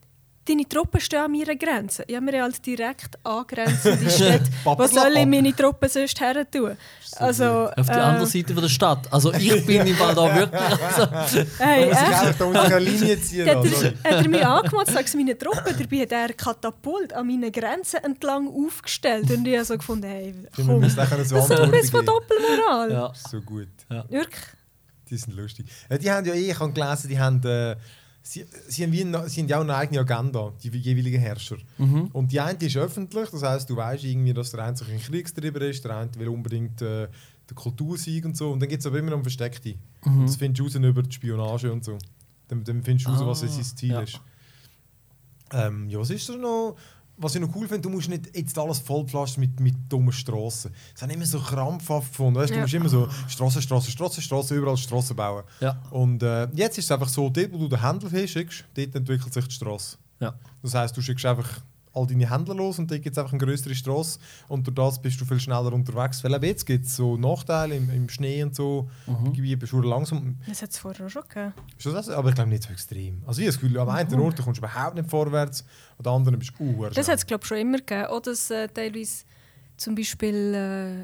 deine Truppen stehen an meiner Grenze. Ja, wir haben halt direkt angrenzende Städte. Was soll ich meine Truppen sonst her tun? Also, Auf die äh, andere Seite von der Stadt. Also ich bin im Fall da wirklich. Also, Hey, ich echt? da ich Linie ziehen. Hat Also. er, hat er mich angemacht, sagt meine Truppen, dabei hat er einen Katapult an meinen Grenzen entlang aufgestellt. Und ich habe so gefunden, hey, Wir komm, das ist ein bisschen von. Doppelmoral. ja. So gut. Wirklich. Die sind lustig. Ja, die haben ja eh, ich habe gelesen, die haben, äh, sie, sie, haben wie eine, sie haben ja auch eine eigene Agenda, die jeweiligen Herrscher. Mhm. Und die eine ist öffentlich, das heißt, du weißt irgendwie, dass der eine sich ein Kriegstreiber ist, der eine will unbedingt äh, den Kultursieg und so. Und dann gibt es aber immer noch Versteckte. Und das findest du raus über die Spionage und so. Dann, dann findest du raus, was Ah, sein Ziel ja. ist. Ähm, ja, was ist da noch? Was ich noch cool finde, du musst nicht jetzt alles vollpflastern mit, mit dummen Strassen. Das haben immer so krampfhaft gefunden. Weißt, du Ja. musst immer so Strassen, Strassen, Strassen, Strassen, überall Strassen bauen. Ja. Und äh, jetzt ist es einfach so, dort wo du den Händler hinschickst, dort entwickelt sich die Straße. Ja. Das heisst, du schickst einfach all deine Händler los und dort gibt es einfach eine größere Straße und durch das bist du viel schneller unterwegs. Weil eben jetzt gibt es so Nachteile im, im Schnee und so, Mhm. Gebiete bist du langsam. Das hat es vorher auch schon gegeben. Das? Aber ich glaube nicht so extrem. Also ich habe das Gefühl, am einen Ort kommst du überhaupt nicht vorwärts, an den anderen bist du uh, Das hat es, glaube ich, schon immer gegeben. Auch dass äh, teilweise zum Beispiel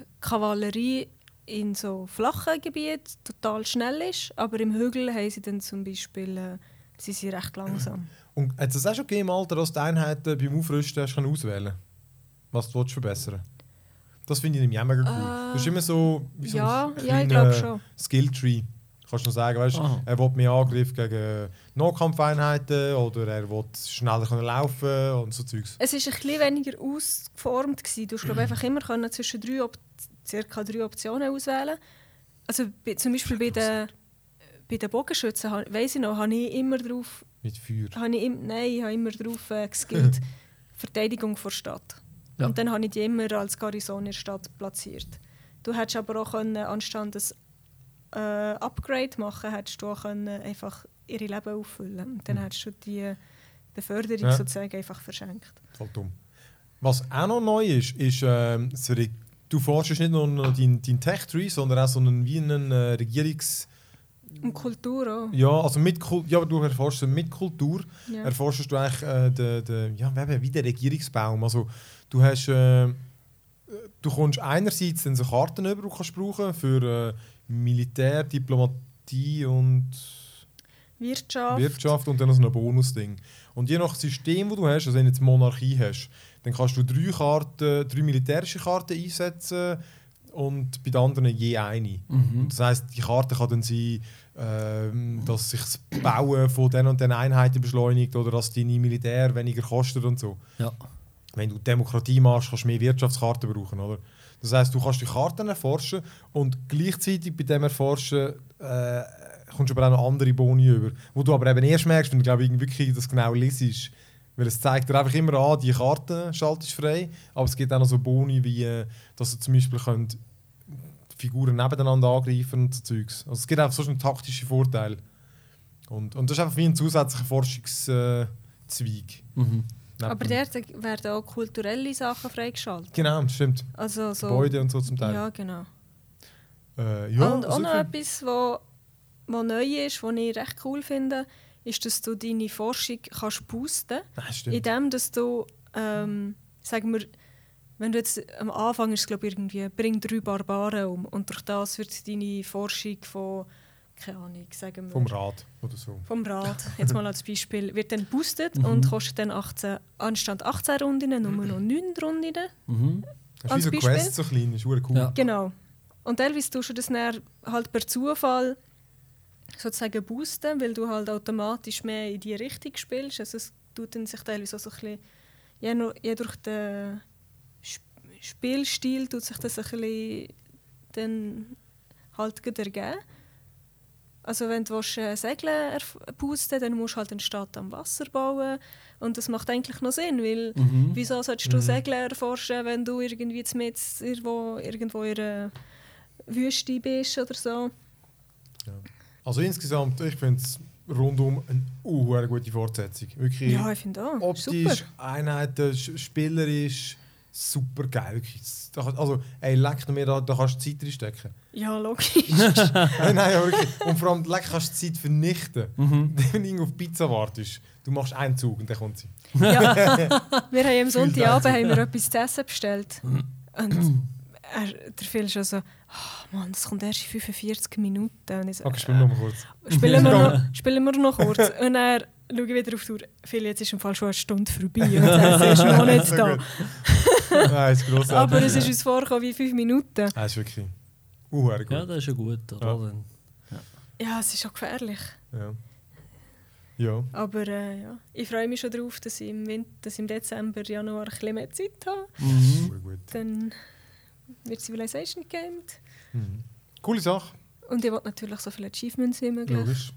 äh, Kavallerie in so flachen Gebieten total schnell ist, aber im Hügel haben sie dann zum Beispiel äh, sie sind recht langsam. Und hat es auch schon gegeben, im Alter, dass du die Einheiten beim Aufrüsten hast auswählen Was du willst verbessern Das finde ich nämlich auch mega cool. Äh, das ist immer so wie so ja, ein ja, ich kleiner glaube schon. Skilltree. Kannst du noch sagen, weißt, Aha. er will mehr Angriff gegen Nahkampfeinheiten oder er will schneller können laufen und so Zeugs. Es war ein bisschen weniger ausgeformt. Gewesen. Du hast glaub, einfach immer können zwischen drei Op circa drei Optionen auswählen. Also bei, zum Beispiel bei den, bei den Bogenschützen, weiss ich noch, habe ich immer drauf, Mit Feuer. habe ich, im, nein, ich habe immer drauf äh, geskillt, Verteidigung vor Stadt. Ja. Und dann habe ich die immer als Garnison in der Stadt platziert. Du hättest aber auch können, anstatt ein äh, Upgrade machen, hättest du auch können, einfach ihre Leben auffüllen. Und dann hättest du die Beförderung Ja. sozusagen einfach verschenkt. Voll dumm. Was auch noch neu ist, ist, ähm, du forschst nicht nur deinen dein Tech-Tree, sondern auch so einen, wie einen äh, Regierungs... Und Kultur auch. Ja, also mit Kul ja, aber du erforschst mit Kultur, Ja. erforschst du eigentlich äh, den, den, ja, wie den Regierungsbaum. Also du hast... Äh, du kommst einerseits dann so Karten über, die du kannst brauchen für äh, Militär, Diplomatie und... Wirtschaft. Wirtschaft und dann noch so ein Bonusding. Und je nach System, das du hast, also wenn du jetzt Monarchie hast, dann kannst du drei Karten, drei militärische Karten einsetzen und bei den anderen je eine. Mhm. Und das heisst, die Karte kann dann sein, ähm, dass sich das Bauen von den und den Einheiten beschleunigt oder dass deine Militär weniger kostet und so. Ja. Wenn du Demokratie machst, kannst du mehr Wirtschaftskarten brauchen, oder? Das heisst, du kannst die Karten erforschen und gleichzeitig bei dem Erforschen äh, kommst du aber auch noch andere Boni über. Wo du aber eben erst merkst, wenn du glaub ich, wirklich das genau liest. Weil es zeigt dir einfach immer an, die Karte schaltest frei, aber es gibt auch noch so Boni, wie äh, dass du zum Beispiel könnt Figuren nebeneinander angreifen und so Zeugs. Also es gibt einfach so einen taktischen Vorteil. Und, und das ist einfach wie ein zusätzlicher Forschungszweig. Mhm. Aber dort werden auch kulturelle Sachen freigeschaltet. Genau, das stimmt. Also so, Gebäude und so zum Teil. Ja, genau. Äh, ja, und auch also noch etwas, was neu ist, was ich recht cool finde, ist, dass du deine Forschung kannst boosten Nein, stimmt. indem dass du, ähm, sagen wir, wenn du jetzt am Anfang ist es, glaube ich, irgendwie, bring drei Barbaren um und durch das wird deine Forschung von keine Ahnung, sagen wir, Vom Rad oder so. vom Rad, jetzt mal als Beispiel, wird dann boostet Mhm. und kostet dann 18, anstatt 18 Runden nur noch 9 Runden. Mhm. Das ist Als wie so Beispiel? Quest so klein, ist verdammt cool. Ja. Genau. Und teilweise tust du das dann halt per Zufall sozusagen boosten, weil du halt automatisch mehr in die Richtung spielst. Also es tut dann sich teilweise auch so ein bisschen, je, je durch den Spielstil tut sich das ein bisschen dann halt ergeben. Also wenn du äh, Segeln boosten dann musst du halt einen Stadt am Wasser bauen. Und das macht eigentlich noch Sinn, weil Mhm. Wieso solltest du Mhm. Segeln erforschen, wenn du irgendwie mit irgendwo, irgendwo in einer Wüste bist oder so? Also insgesamt, ich finde es rundum eine uh, gute Fortsetzung. Wirklich Ja, ich finde auch. optisch, Super. Einheiten, sch- spielerisch, super geil. Also, ey, leck mir da, da kannst du Zeit reinstecken. Ja, logisch. nein, nein, aber wirklich. Und vor allem, leck kannst du Zeit vernichten. Mhm. Wenn du irgendwo auf Pizza wartest, du machst einen Zug und dann kommt sie. ja. Wir haben am Sonntagabend haben wir etwas zu essen bestellt. Und er, der Phil schon so, oh Mann, das kommt erst in 45 Minuten. Und ich so, Okay, spiel noch mal kurz. spielen, wir noch, spielen wir noch kurz. Und er schaue ich wieder auf die Uhr. Phil, jetzt ist im Fall schon eine Stunde vorbei und er ist noch nicht da. Nein, ist grossartig. Aber es ist uns vorgekommen wie 5 Minuten. Ah, ist wirklich uh, gut. Ja, das ist ja gut, oder? Ja. Ja, es ist auch gefährlich. Ja. Ja. Aber äh, ja, ich freue mich schon darauf, dass ich im, Winter, dass ich im Dezember, Januar ein bisschen mehr Zeit habe. Mhm. Gut. Dann wird Civilization gegamed. Mhm. Coole Sache, Und ich will natürlich so viele Achievements wie möglich. logisch.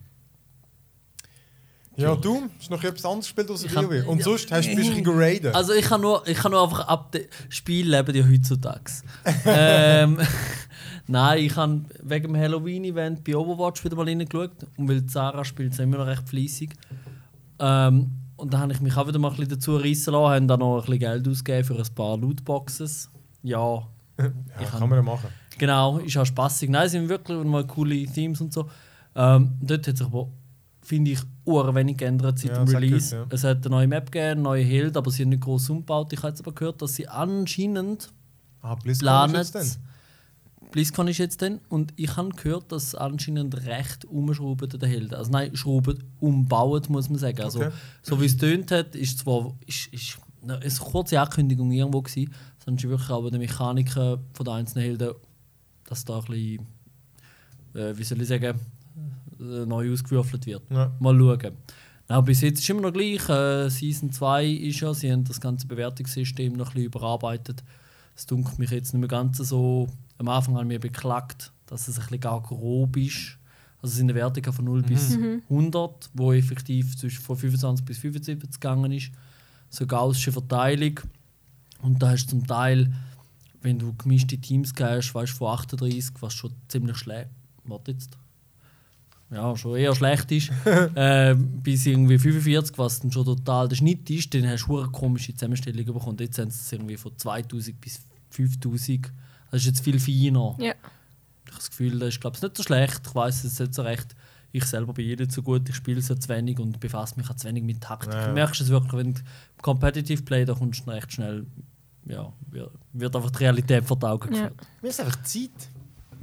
Ja, du? Hast noch etwas anderes gespielt als WoW? Und ja. sonst hast du ein bisschen geradet. Also ich kann nur, ich kann nur einfach ab dem Spiel leben die heutzutage. ähm, Nein, ich habe wegen dem Halloween-Event bei Overwatch wieder mal reingeschaut. Und weil Sarah spielt es immer noch recht fleissig. Ähm, und dann habe ich mich auch wieder mal ein bisschen dazu reissen lassen, habe dann noch ein bisschen Geld ausgegeben für ein paar Lootboxes. Ja, ja, ich kann man ja machen. Genau, ist auch spaßig. Nein, es sind wirklich mal coole Themes und so. Ähm, dort hat sich aber, finde ich, ur wenig geändert seit Ja, dem Release. gehört, ja. Es hat eine neue Map gegeben, neue Held, aber sie haben nicht groß umgebaut. Ich habe jetzt aber gehört, dass sie anscheinend Ah, planen. ist jetzt BlizzCon ist jetzt dann. Und ich habe gehört, dass sie anscheinend recht umschrauben an den Helden. Also nein, schrauben, umbauen, muss man sagen. Also, Okay. so wie es tönt hat, ist zwar ist, ist eine eine kurze Ankündigung irgendwo gewesen, sondern ist wirklich aber die Mechaniken von den einzelnen Helden, dass da ein bisschen, äh, wie soll ich sagen, neu ausgewürfelt wird. Ja. Mal schauen. Na, bis jetzt ist es immer noch gleich. Äh, Season 2 ist ja, sie haben das ganze Bewertungssystem noch ein bisschen überarbeitet. Es dunkelt mich jetzt nicht mehr ganz so. Am Anfang haben wir beklagt, dass es ein bisschen gar grob ist. Also es sind eine Wertung von 0 bis 100, wo effektiv zwischen von 25 bis 75 gegangen ist. So gaussische Verteilung. Und da hast du zum Teil, wenn du gemischte Teams gehst, weißt du, von 38, was schon ziemlich schlecht. Warte jetzt ja, schon eher schlecht ist, äh, bis irgendwie 45, was dann schon total der Schnitt ist, dann hast du eine komische Zusammenstellung bekommen. Jetzt sind es irgendwie von 2000 bis 5000. Das ist jetzt viel feiner. Ja. Ich habe das Gefühl, das ist glaube ich nicht so schlecht. Ich weiß es ist nicht so recht. Ich selber bin eh nicht so gut, ich spiele so zu wenig und befasse mich auch zu wenig mit Taktik. Ja. Du merkst es wirklich, wenn du Competitive Play, da kommst du dann recht schnell, ja, wird, wird einfach die Realität vor die Augen Ja. geführt. Mir ist einfach Zeit.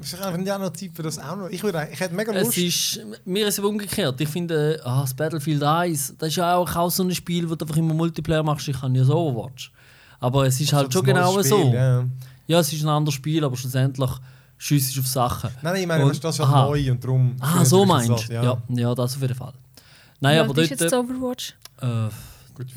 Es ist einfach ja noch Zeit für das auch noch. Ich, würde, ich hätte mega Lust. Es ist, mir ist es umgekehrt. Ich finde, ah, das Battlefield 1, das ist ja auch, auch so ein Spiel, wo du einfach immer Multiplayer machst. Ich kann ja so Overwatch. Aber es ist halt Also schon das neue genau so. Spiel, Ja. Ja, es ist ein anderes Spiel, aber schlussendlich schießt auf Sachen. Nein, nein, ich meine, Und- du, das ist ja aha. neu und darum. Ah, so meinst das, du? Ja. ja, das auf jeden Fall. Nein, Wie aber ist dort. jetzt Overwatch? Äh, Gute Frage.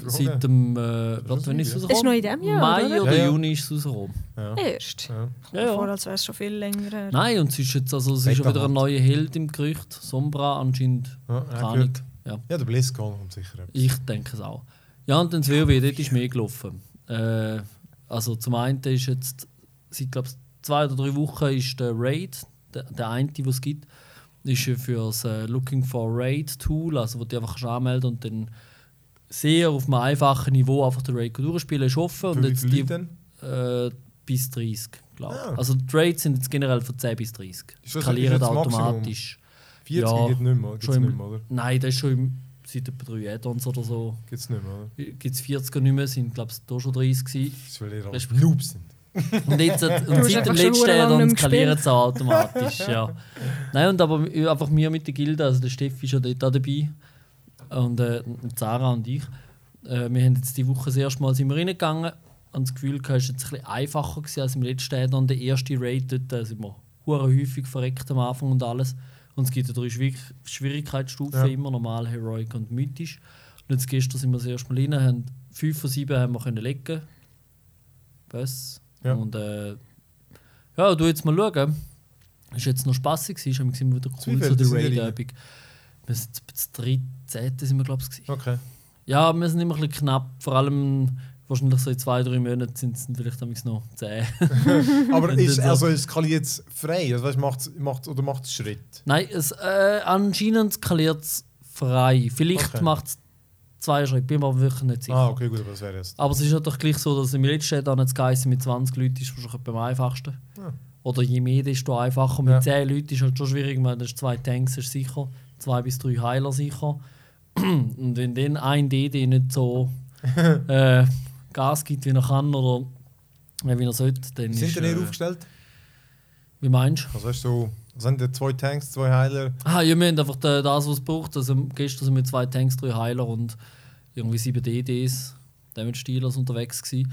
Seit dem. Äh, ist wenn ist es neu, ja. rausgekommen? Ist noch in diesem Jahr, Mai oder? oder Ja, ja. Juni ist es rausgekommen. ja. Erst. Ja. Ja, ja. Vor, als wäre es schon viel länger her. Nein, und es ist jetzt also, es ist wieder ein neuer Held im Gerücht. Sombra anscheinend. Ja, Keine ja. Ja. ja, der BlizzCon kommt sicher. etwas. Ich denke es auch. Ja, und dann das WoW, dort ist mehr gelaufen. Äh, also zum einen ist jetzt, seit glaube zwei oder drei Wochen ist der Raid, der, der eine, den es gibt, ist ja für das äh, Looking for Raid Tool, also wo du einfach anmelden und dann sehr auf einem einfachen Niveau einfach den Raid durchspielen, ist offen. Für Und jetzt die, äh, bis 30, glaube ich. Ah. Also die Raids sind jetzt generell von 10 bis 30. Ist das- ist Skalieren das Maximum? automatisch. 40 Ja, gibt es nicht mehr, gibt's schon im- nicht mehr, oder? Nein, das ist schon im, seit etwa drei Add-ons oder so. Gibt's nicht mehr, oder? Gibt es 40 nicht mehr, sind glaube ich da schon 30 gewesen. Das ist, weil. Noobs sind. Und, jetzt, und seit dem letzten skaliert es auch automatisch. ja. Nein, und aber einfach wir mit der Gilde, also der Steffi ist ja dort auch dabei und äh, und Sarah und ich. Äh, wir haben jetzt die Woche das erste Mal sind wir reingegangen und das Gefühl, gehabt, es war jetzt ein bisschen einfacher gewesen als im letzten Add-on. Der erste Raid dort äh, sind wir häufig verreckt am Anfang und alles. Und es gibt ja drei Schwierig Schwierigkeitsstufen, Ja. immer normal, heroic und mythisch. Und jetzt gestern sind wir das erste Mal rein, haben fünf von sieben haben wir können legen. Was? Ja. Und äh, ja, du jetzt mal schauen. Es war jetzt noch spaßig, ist immer wieder cool, wie so die? Raid-Übung. Wir sind das 13. sind wir, glaube ich. Okay. Ja, wir sind immer ein bisschen knapp. Vor allem wahrscheinlich so in zwei, drei Monaten sind es vielleicht noch 10. Aber ist, also es frei? Also, weißt, macht, macht, oder macht es Schritt? Nein, es, äh, anscheinend skaliert es frei. Vielleicht Okay. macht es zwei Schritte, bin mir aber wirklich nicht sicher. Ah, okay, gut, aber das wäre jetzt. Aber es ist doch gleich so, dass im letzten dann das Geissen mit 20 Leuten ist wahrscheinlich am einfachsten. Ja. Oder je mehr, desto einfacher. Mit Ja. 10 Leuten ist halt schon schwierig, weil das zwei Tanks ist sicher, zwei bis drei Heiler sicher. Und wenn dann ein DD nicht so äh, Gas gibt, wie er kann oder wie er sollte, dann Sind ist... denn ihr äh, aufgestellt? wie meinst du? Also, weißt du, so, sind da zwei Tanks, zwei Heiler? Ah, ja, wir haben einfach da- das, was es braucht. Also gestern sind wir mit zwei Tanks, drei Heiler und irgendwie sieben DDs, Damage Stealers unterwegs gewesen.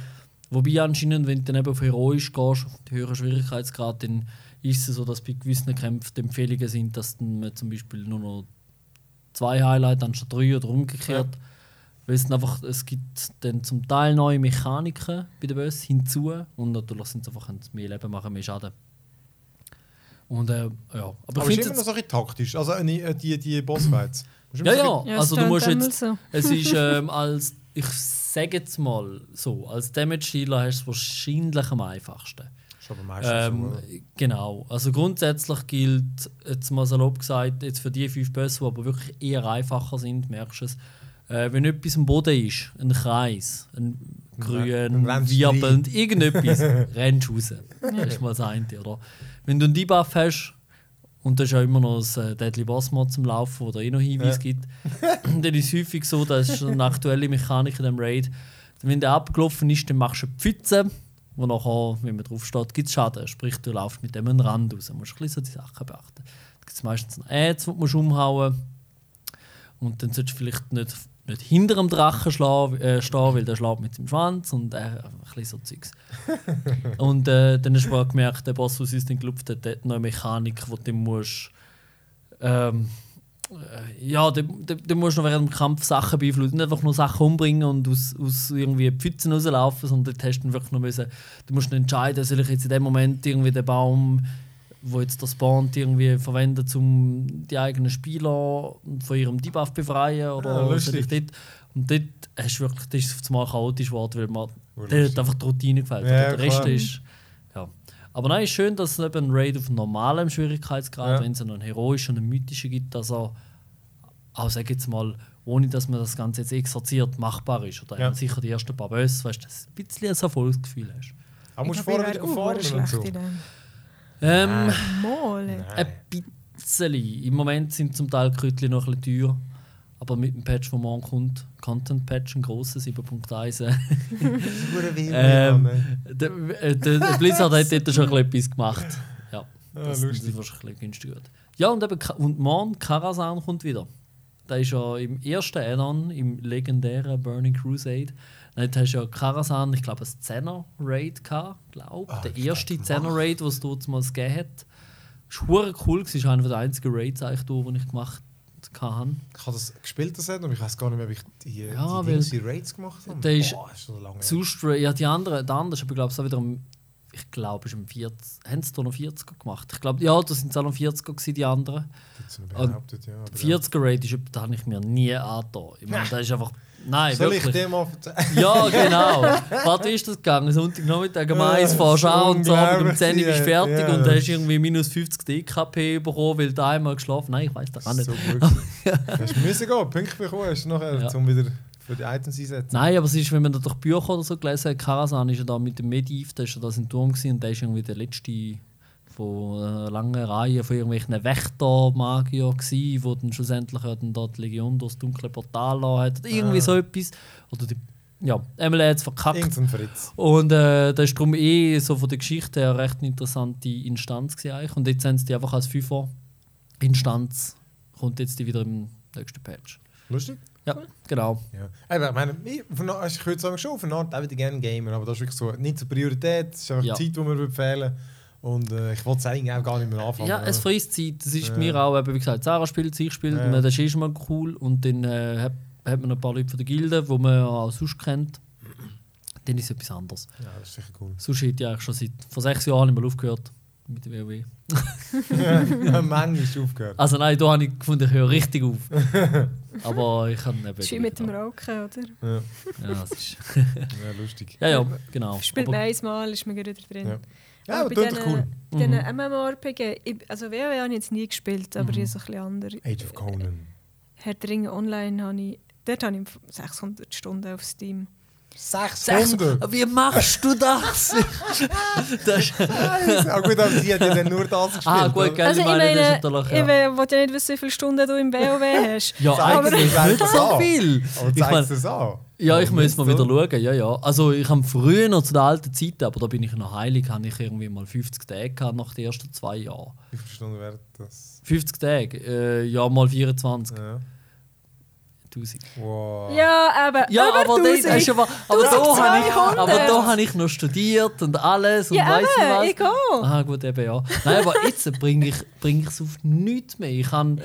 Wobei anscheinend, wenn du dann eben auf Heroisch gehst, auf den höheren Schwierigkeitsgrad, dann ist es so, dass bei gewissen Kämpfen die Empfehlungen sind, dass dann man zum Beispiel nur noch zwei Highlights anstatt drei oder umgekehrt. Weil es, dann einfach, es gibt dann zum Teil neue Mechaniken bei den Boss hinzu und natürlich sind es einfach ein mehr Leben machen, mehr Schaden. Und äh, ja, aber, Aber, ich es ist finde immer noch so ein bisschen taktisch. Also, äh, die, die, die Bossfights. Ja, so ja, ein Ja, also du musst jetzt. einmal Es ist ähm, als. Ich sage jetzt mal so, als Damage-Dealer hast du es wahrscheinlich am einfachsten. Bisschen- Ist aber meistens Ähm, so. genau. Also grundsätzlich gilt, jetzt mal salopp gesagt, jetzt für die fünf Bösse, die aber wirklich eher einfacher sind, merkst du es. Äh, wenn etwas am Boden ist, ein Kreis, ein grün, wirbelnd, irgendetwas, rennst du raus. Das ist mal das eine, oder? Wenn du einen Debuff hast, und das ist ja immer noch das äh, Deadly Boss Mod zum Laufen, wo da eh noch Hinweise Ja. gibt, dann ist es häufig so, das ist eine aktuelle Mechanik in dem Raid, wenn der abgelaufen ist, dann machst du eine Pfütze, wo nachher, wenn man drauf steht, gibt es Schaden. Sprich, du laufst mit dem einen Rand raus. Du musst ein bisschen so die Sachen beachten. Da gibt es meistens ein Ads, die du umhauen Und dann solltest du vielleicht nicht, nicht hinter dem Drachen schla- äh, stehen, weil der schlägt mit dem Schwanz und äh, ein bisschen so Zeugs. und äh, dann hast du gemerkt, der Boss, der uns dann gelupft hat, der hat eine Mechanik, die du musst. Ähm, äh, ja, dann dann- dann musst du noch während dem Kampf Sachen beeinflussen. Nicht einfach nur Sachen umbringen und aus, aus irgendwie Pfützen rauslaufen, sondern dort hast du dann wirklich noch müssen, du musst entscheiden, soll ich jetzt in dem Moment irgendwie den Baum, wo jetzt der spawnt, irgendwie verwenden, um die eigenen Spieler von ihrem Debuff befreien oder Ah, soll ich dort, und dort hast du wirklich, das ist auf einmal chaotisch geworden, weil man, lustig. einfach die Routine gefällt. Ja, der Rest ist, ja. Aber nein, ist schön, dass es eben ein Raid auf normalem Schwierigkeitsgrad, Ja. wenn es einen heroischen und einen mythischen gibt, dass er auch, sag jetzt mal, ohne dass man das Ganze jetzt exerziert, machbar ist. Oder Ja. sicher die ersten paar Böse, weißt du, dass du ein bisschen ein Erfolgsgefühl hast. Aber musst vorher ich wieder auch und so. Ähm. Mal. Nein. ein bisschen. Im Moment sind zum Teil die Krütchen noch ein bisschen teuer. Aber mit dem Patch, der morgen kommt, Content Patch, ein grosser 7.1, äh, Ähm, der, äh, der, Blizzard hat dort schon ein bisschen etwas gemacht. Ja, Ah, das lustig. ist wahrscheinlich ein bisschen günstiger. wird. Ja, und, eben, und morgen Karazhan kommt wieder. Der ist ja im ersten Add-on, im legendären Burning Crusade. Dann hast du ja Karazhan, ich glaube, ein 10er Raid gehabt, glaube Ah, Der ich erste glaub, 10er Raid, den es dort mal gegeben hat. Das war cool, es war einer der einzigen Raids, eigentlich, die ich gemacht habe. Ich habe das gespielt, das und ich weiß gar nicht mehr, ob ich die, Ja, die, die Raids gemacht habe. Der ist- Boah, ist schon lange. Sonst, ja, die anderen, der andere ist aber, glaube ich, auch wieder am, ich glaube, ist am 40, haben sie da noch 40er gemacht? Ich glaube, ja, das sind es auch noch 40er gewesen, die anderen. Gibt's noch behauptet, ja, aber Die 40er Raid ist, da habe ich mir nie angetan. Ich meine, das ist einfach, nein. Soll ich wirklich. dir mal erzählen? Ja, genau. Warte, wie ist das gegangen? Sonntagnachmittag um Ja, 1 fährst du an und so um unglaublich, 10 Uhr bist du fertig Ja. und hast irgendwie minus 50 DKP bekommen, weil du einmal geschlafen Nein, ich weiß das auch nicht. So. Hast du müssen gehen, Punkte bekommen, hast du nachher, Ja. um wieder für die Items einsetzen. Nein, aber es ist, wenn man da durch Bücher oder so gelesen hat, Karasan ist ja da mit dem Mediv, der ist ja das im Turm gewesen, und der ist irgendwie der letzte von einer langen Reihe von irgendwelchen Wächtermagier gsi, wo dann schlussendlich dann dort die Legion durchs dunkle Portal hat. Oder irgendwie Ah. so etwas. Oder die ja, Emily hat es verkackt. Irgendein Fritz. Und äh, das ist darum eh so von der Geschichte her eine recht interessante Instanz eigentlich. Und jetzt haben sie die einfach als FIFA-Instanz. Kommt jetzt die wieder im nächsten Patch. Lustig? Ja, genau. Ja. Aber ich meine, ich, von, also ich würde sagen, schon von Art auch wieder gerne Gamer, aber das ist wirklich so nicht zur Priorität. Es ist einfach Ja. die Zeit, die wir empfehlen. Und äh, ich wollte es eigentlich auch gar nicht mehr anfangen. Ja, es aber- frisst Zeit. Das ist Ja. bei mir auch, eben, wie gesagt, Sarah spielt, ich spiele, Ja. und, äh, das ist mal cool. Und dann äh, hat, hat man ein paar Leute von der Gilde, die man ja auch sonst kennt. Dann ist es etwas anderes. Ja, das ist sicher cool. Sonst hätte ich eigentlich schon seit vor sechs Jahren nicht mehr aufgehört mit der WoW. ja, manchmal aufgehört. Also nein, da habe ich gefunden, ich höre richtig auf. Aber ich kann. Das ist wie mit dem Rauchen, oder? Ja, Ja, das ist... ja lustig. Ja, ja, genau. Spielt man einmal, ist man wieder drin. Ja. Ja, aber bei tut doch cool. diesen Mhm. MMORPG, ich- also WoW habe ich jetzt nie gespielt, aber Mhm. ich so ein bisschen andere. Age of Conan. Herr der Ringe Online habe ich, dort habe ich 600 Stunden auf Steam. 600! Wie machst du das? das ist, ah gut, aber sie hat ja dann nur das gespielt. ah, gut, gell, Also ich meine, das ist natürlich... ich Ja, will will ja nicht wissen, wie viele Stunden du im WoW hast. ja Aber- eigentlich nicht so viel. Aber Ich mein, zeigst du es an? ja, ich muss mal wieder schauen, ja, ja. Also ich habe früher noch zu der alten Zeit, aber da bin ich noch heilig, habe ich irgendwie mal 50 Tage gehabt nach den ersten zwei Jahren. Wie viele Stunden wäre das? 50 Tage, äh, ja mal 24. Ja. 1000. Wow. Ja, eben. Ja, über aber, das, 1000. ist aber, aber, da habe ich, 1200. aber da habe ich noch studiert und alles und Ja, weiss nicht was. ich auch. Aha, gut, eben ja. Nein, aber jetzt bringe ich es bring auf nichts mehr. Ich kann,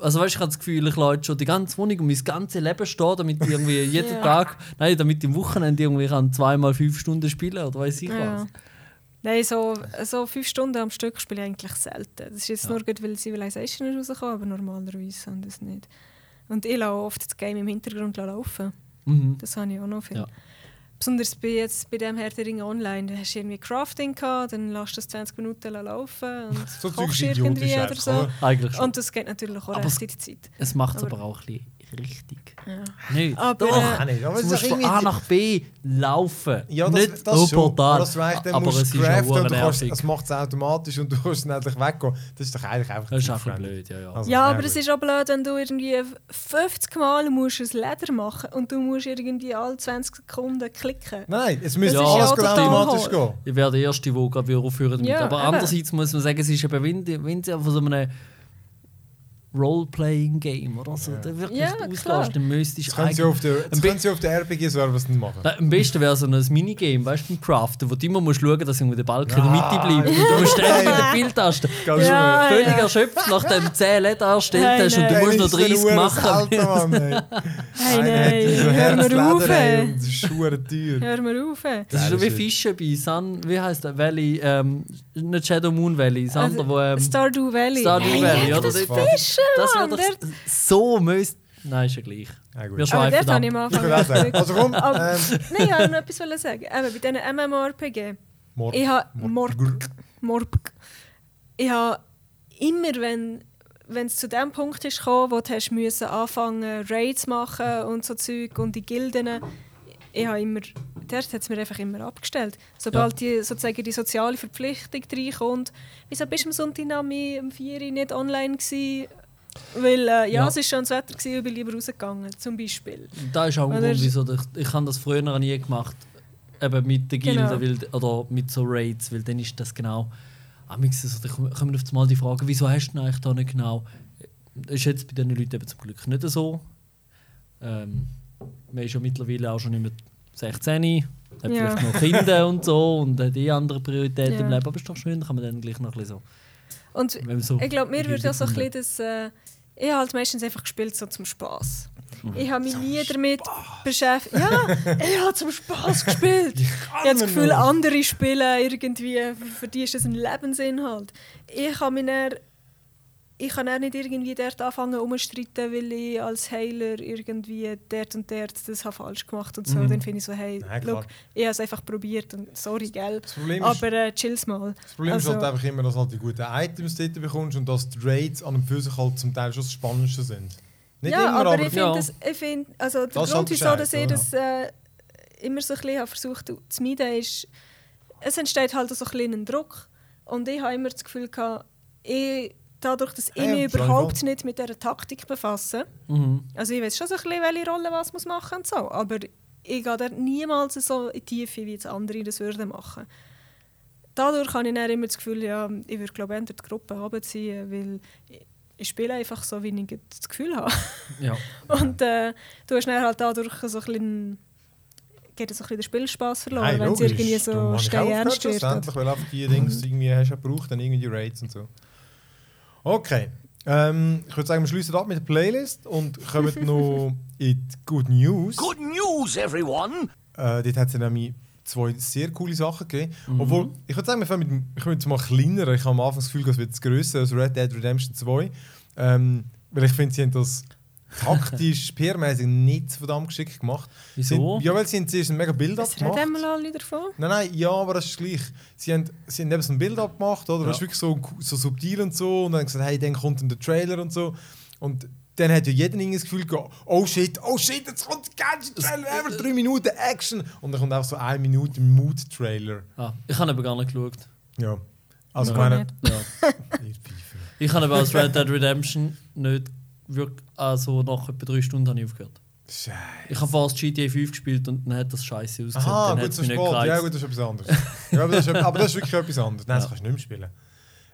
also weißt, ich habe das Gefühl, ich lade schon die ganze Wohnung und mein ganzes Leben stehen, damit ich irgendwie jeden Ja. Tag, nein, damit ich am Wochenende irgendwie kann zweimal fünf Stunden spielen oder weiß ich Ja. was. Nein, so, so fünf Stunden am Stück spiele ich eigentlich selten. Das ist jetzt Ja. nur gut, weil Civilization ist rausgekommen, aber normalerweise haben das nicht. Und ich lasse oft das Game im Hintergrund laufen. Mhm. Das habe ich auch noch viel. Ja. Besonders bei, jetzt, bei dem Herr der Ringe Online, da hast du irgendwie Crafting gehabt, dann lässt du das 20 Minuten laufen und So kochst irgendwie oder so. Eigentlich schon. Und das geht natürlich auch Aber recht in die Zeit. es macht es aber- aber auch ein bisschen richtig. Ja. Nicht? Aber, Doch. äh, nicht, aber Du es ist musst doch von A nach B laufen. Ja, das, nicht das schon. Aber das reicht, dann aber es ist auch craften und kannst, es macht es automatisch und du kannst endlich weggehen. Das ist doch eigentlich einfach Das ist auch ein bisschen zeitaufwendig. blöd, ja, ja. Also, Ja, aber es ist auch blöd, wenn du irgendwie 50 Mal musst ein Leder machen und du musst irgendwie alle 20 Sekunden klicken. Nein, es müsste Ja, alles ja, automatisch gehen. Ich wäre der Erste, der gerade wieder aufhören damit. Ja, Aber eben. andererseits muss man sagen, es ist eben, wenn, wenn von so einem Role-Playing-Game oder so, Ja. da wirklich Ja, klar. dann müsstest Das du eigentlich... auf der, das können sie auf der RPG-Servers nicht machen. Nein, am besten wäre so ein Minigame, weißt du, beim Craften, wo du immer musst schauen dass irgendwie der Balken in der Ja. Mitte bleibt. Und du musst ständig mit der Bildtaste. Ja, Völlig ja. erschöpft, nachdem du 10 Leder erstellt Nein, hast und du nein. musst noch 30 machen. Alter Mann, ey. Hey, nein, so hör mir auf. Ey, Das ist teuer. Hör mir auf. ey. Das ist so wie. Fische bei Sun, wie heißt der Valley, ähm, nicht Shadow Moon Valley, das Also, andere, wo ähm, Stardew Valley. Stardew Valley, ja, oder? Fischen, das wäre doch so müsst. Nein, ist ja gleich. Ja, gut. Wir Aber schweifen dort habe ich auch sagen. Also komm, Aber- ähm, Nein, ich wollte noch etwas sagen. Eben, bei diesen MMORPG. Mord. Ich habe Morg. Morg. Ich habe immer, wenn wenn es zu dem Punkt ist gekommen, wo du hast müssen anfangen Raids machen und so Zeug und die Gilden, ich habe immer, dort hat es mir einfach immer abgestellt. Sobald die, sozusagen die soziale Verpflichtung reinkommt, wieso bist du am Sonntag um 4 Uhr nicht online gewesen? Weil äh, ja, Ja. es war schon das Wetter gewesen, ich bin lieber rausgegangen, zum Beispiel. Da ist auch ein Oder- Grund, wieso ich, ich habe das früher noch nie gemacht. Eben mit der Gilde Genau. oder mit so Raids, weil dann ist das genau. Amigs, also, da kommen auf einmal die Frage, wieso hast du denn eigentlich da nicht genau? Das ist jetzt bei diesen Leuten eben zum Glück nicht so. Ähm, man ist ja mittlerweile auch schon nicht mehr 16, hat Ja. vielleicht noch Kinder und so und hat eh andere Prioritäten im Ja. Leben, aber ist doch schön, kann man dann gleich noch ein bisschen so. Und so Ich glaube, mir würde ja so ein bisschen das. Äh, ich habe halt meistens einfach gespielt so zum Spaß. Mhm. Ich habe mich nie damit beschäftigt. Ja, ich habe zum Spaß gespielt. Ich habe das Gefühl, andere spielen irgendwie, für die ist das ein Lebensinhalt. Ich kann mich dann, ich kann dann nicht irgendwie dort anfangen umzustreiten, weil ich als Heiler irgendwie dort und dort das habe falsch gemacht und so. Mhm. Dann finde ich so, hey, Nein, look, ich habe es einfach probiert und sorry, gell. Ist, Aber äh, chill's mal. das Problem ist also- halt einfach immer, dass du halt die guten Items dort bekommst und dass die Raids an und für sich halt zum Teil schon das Spannendste sind. Nicht ja, immer, aber, aber, ich finde, Ja. das, ich find, also der Das ist Grund, halt wieso dass Scheiß, ich das äh, immer so ein bisschen versucht zu meiden, ist, es entsteht halt so ein bisschen Druck. Und ich habe immer das Gefühl gehabt, ich, dadurch, dass ich mich ja, überhaupt nicht mit dieser Taktik befasse, Mhm. also ich weiß schon so ein bisschen, welche Rolle was muss machen und so, aber ich gehe dort niemals so in die Tiefe, wie jetzt andere das würden machen. Dadurch habe ich dann immer das Gefühl, ja, ich würde glaube ich die Gruppe runterziehen, weil ich, spiele einfach so, wie ich das Gefühl habe. Ja. Und äh, du hast dann halt dadurch so ein bisschen, geht so ein bisschen der Spielspaß verloren, Hey, wenn es irgendwie so steil ernst wird. schlussendlich, Weil einfach die Dings irgendwie hast du gebraucht, dann irgendwie Raids und so. Okay. Ähm, ich würde sagen, wir schließen ab mit der Playlist und kommen noch in die Good News. Good news, everyone! Äh, dort hat es nämlich zwei sehr coole Sachen gegeben. Mhm. Obwohl, ich würde sagen, wir fangen mit dem, ich jetzt mal kleiner. Ich habe am Anfang das Gefühl, es wird grösser als Red Dead Redemption 2. Ähm, weil ich finde, sie haben das taktisch, PR-mäßig nicht so verdammt geschickt gemacht. Wieso? Sie, ja, weil sie haben zuerst ein mega Bild Es abgemacht. reden wir alle davon. Nein, nein, ja, aber das ist gleich. Sie haben, sie haben eben so ein Bild abgemacht, oder? Ja. Das ist wirklich so, so subtil und so. Und dann haben gesagt, hey, dann kommt dann der Trailer und so. Und dann hat ja jeder irgendwie das Gefühl gehabt, oh shit, oh shit, jetzt kommt der geilste Trailer ever, drei Minuten Action. Und dann kommt auch so eine Minute Mood-Trailer. Ah, ich habe aber gar nicht geschaut. Ja. Also, ich Ja. meine, Ja. Ich habe aber als Red Dead Redemption nicht wirklich, also nach etwa drei Stunden habe ich aufgehört. Scheiße. Ich habe fast GTA 5 gespielt und dann hat das scheiße ausgesehen. Aha, dann gut, nicht spät. Ja, gut, das ist etwas anderes. ja, aber, das ist, aber das ist wirklich etwas anderes. Nein, das Ja. kannst du nicht mehr spielen.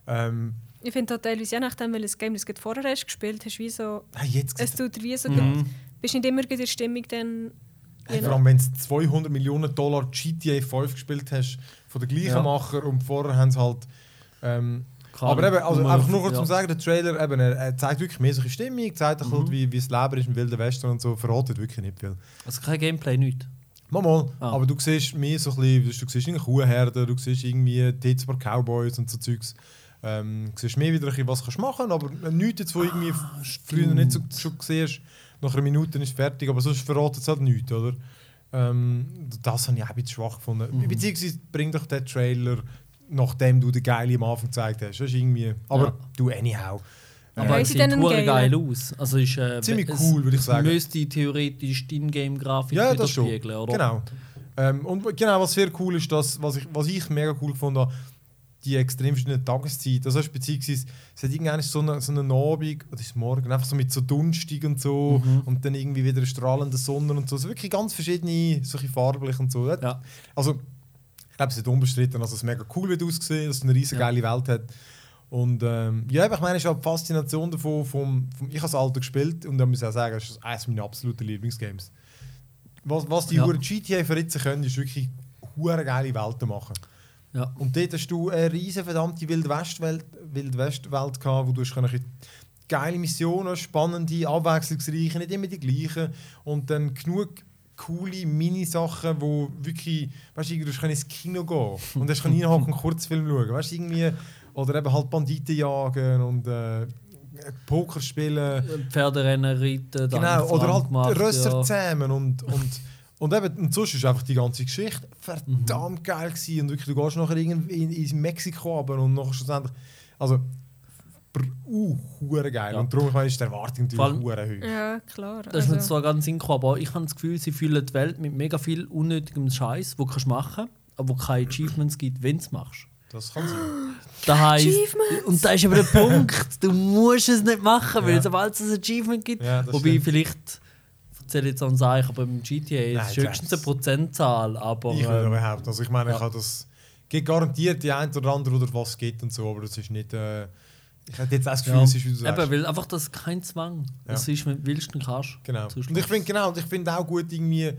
Ähm, Ich finde auch teilweise, je nachdem, welches Game du vorher hast gespielt hast, wie so, hey, jetzt es tut dir wie so, Mhm. bist nicht immer in der Stimmung, dann Hey, vor allem, wenn du 200 Millionen Dollar GTA 5 gespielt hast, von den gleichen Ja. Macher und vorher haben sie halt. Ähm, Keine aber eben, also einfach nur kurz ja. zum Sagen, der Trailer eben, er, er zeigt wirklich mehr so eine Stimmung, zeigt Mhm. halt, wie, wie das Leben ist im Wilden Westen und so, verratet wirklich nicht viel. Also kein Gameplay, nichts. Mal, mal. Ah. Aber du siehst mehr so ein bisschen, du siehst irgendwie Kuhherden, du siehst irgendwie Titsbar Cowboys und so Zeugs. Ähm, du siehst mehr wieder, ein bisschen, was du kannst machen aber nichts jetzt, wo irgendwie früher nicht so schon gesehen hast. Nach einer Minute ist es fertig, aber sonst verratet es halt nichts, oder? Ähm, das habe ich auch ein bisschen schwach gefunden. Mhm. Beziehungsweise bring doch den Trailer, nachdem du den Geile am Anfang gezeigt hast. Das ist irgendwie, aber Ja. du anyhow. Aber Haben es sie sieht denn einen hure geil aus. Also ist, äh, Ziemlich cool, würde ich sagen. müsste theoretisch die In-Game-Grafik Ja, das schon. oder? Genau. Ähm, und genau, was sehr cool ist, dass, was, ich, was ich mega cool gefunden habe, die extrem verschiedenen Tageszeiten. Das heißt, beziehungsweise, es hat irgendwann so eine, so eine Abend, oder ist morgen, einfach so mit so Dunstig und so Mhm. und dann irgendwie wieder eine strahlende Sonne und so. Also wirklich ganz verschiedene, solche farblich und so. Ja. Also, glaube, es ist unbestritten, dass es mega cool wird aussehen, dass es eine riesige Ja. geile Welt hat. Und ähm, ja, ich meine, es ist halt die Faszination davon, vom, vom, ich habe das Alter gespielt und da muss ich auch sagen, es ist eines meiner absoluten Lieblingsgames. Was, was die Ja. GTA verritzen können, ist wirklich hure geile Welten machen. Ja. Und dort hast du eine riesige verdammte Wildwestwelt Wildwestwelt gehabt, wo du hast können geile Missionen, spannende, abwechslungsreiche, nicht immer die gleichen und dann genug coole Mini-Sachen, wo wirklich, weißt du, du hast ins Kino gehen und hast reinhaken und einen Kurzfilm schauen, weißt irgendwie, oder eben halt Banditen jagen und äh, Poker spielen. Pferderennen, Reiten, Genau, oder halt macht, Rösser ja. zähmen und, und, und eben, und sonst ist einfach die ganze Geschichte verdammt geil gewesen. und wirklich, du gehst nachher irgendwie in, in Mexiko runter und nachher schlussendlich, also, uh, hure geil. Ja. Und darum ich meine, ist die Erwartung natürlich hure hoch. Ja, klar. Das ist mir Also, zwar ganz synchro, aber ich habe das Gefühl, sie füllen die Welt mit mega viel unnötigem Scheiß, wo du kannst machen aber wo keine Achievements gibt, wenn du es machst. Das kann sein. Das heisst, Achievements! und da ist aber der Punkt, du musst es nicht machen, weil Ja. sobald es ein Achievement gibt, Ja, wobei stimmt. vielleicht, ich erzähle jetzt an Seich, aber im GTA Nein, ist es höchstens das- eine Prozentzahl, aber Ich würde ähm, überhaupt. Also ich meine, ich ja. habe das. gibt garantiert die ein oder andere, oder was geht und so, aber das ist nicht. Äh, ich hätte jetzt auch das Gefühl, ja, es ist wie du sagst. eben, weil einfach das kein Zwang. Das ist, wenn du willst, dann kannst du. Genau. Und ich finde genau, und ich finde auch gut irgendwie. äh,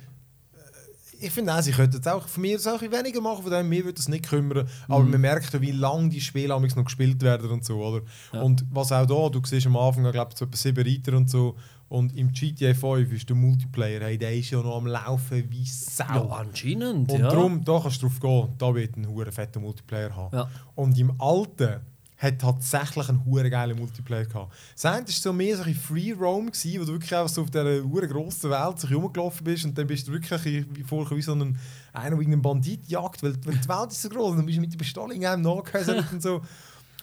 Ich finde auch, sie könnten es auch von mir bisschen weniger machen, von dem mir würde das nicht kümmern. Aber Mhm. man merkt ja, wie lange die Spiele noch gespielt werden und so, oder? Ja. Und was auch da, du siehst am Anfang, ich glaube, so etwa sieben Reiter und so. Und im GTA 5 ist der Multiplayer, hey, der ist ja noch am Laufen wie Sau. Ja, anscheinend. Und ja. darum, da kannst du drauf gehen, da wird ein hure fetter Multiplayer haben. Ja. Und im Alten hat tatsächlich einen hure geilen Multiplayer gehabt. Das eine war so mehr so ein Free Roam, gewesen, wo du wirklich einfach so auf dieser hure grossen Welt sich rumgelaufen bist und dann bist du wirklich wie vorher wie so ein, einer, der einen Bandit jagt, weil, weil die Welt ist so groß und dann bist du mit der Pistole in einem nachgehäselt und so.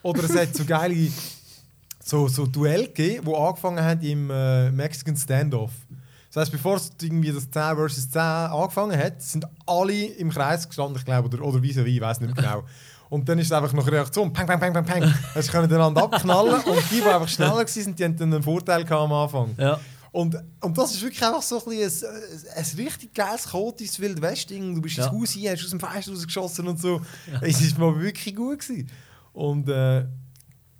Oder es hat so geile so, so Duell gegeben, die angefangen haben im äh, Mexican Standoff. Das heisst, bevor es irgendwie das 10 vs 10 angefangen hat, sind alle im Kreis gestanden, ich glaube, oder, oder vis-à-vis, ich weiß nicht mehr genau. Und dann ist es einfach noch eine Reaktion, pang, pang, pang, pang, pang. Also sie können einander abknallen und die, die einfach schneller waren, die hatten dann einen Vorteil gehabt am Anfang. Ja. Und, und das ist wirklich einfach so ein, ein, ein richtig geiles, chaotisches Wild West-Ding. Du bist Ja. ins Haus hier, hast aus dem Fenster rausgeschossen und so. Es war mal wirklich gut. Gewesen. Und äh,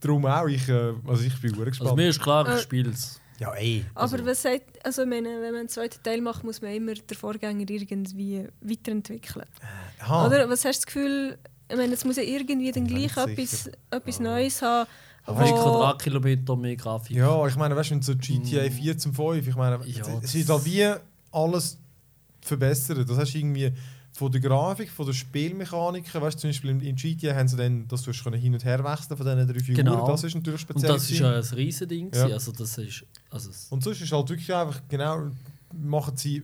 darum auch, ich, äh, also ich bin sehr gespannt. Also mir ist klar, Äh, ich spiele es. ja, ey. Aber Also, was sagt, also meine, wenn man einen zweiten Teil macht, muss man immer den Vorgänger irgendwie weiterentwickeln. aha. Oder was hast du das Gefühl, ich meine, es muss ja irgendwie dann gleich etwas, sicher. etwas Neues haben. Aber Ein ich- Quadratkilometer mehr Grafik. Ja, ich meine, weißt du, so GTA 4 zum 5, ich meine, Ja, es ist halt wie alles verbessert. Das hast du irgendwie von der Grafik, von der Spielmechaniken, weißt du, zum Beispiel in, GTA haben sie dann, dass du hast können hin und her wechseln von diesen drei Figuren, Genau. das ist natürlich Und speziell. das ist ja ein Riesending. Ja. gewesen. Also das ist... Also es- Und sonst ist halt wirklich einfach, genau, machen sie,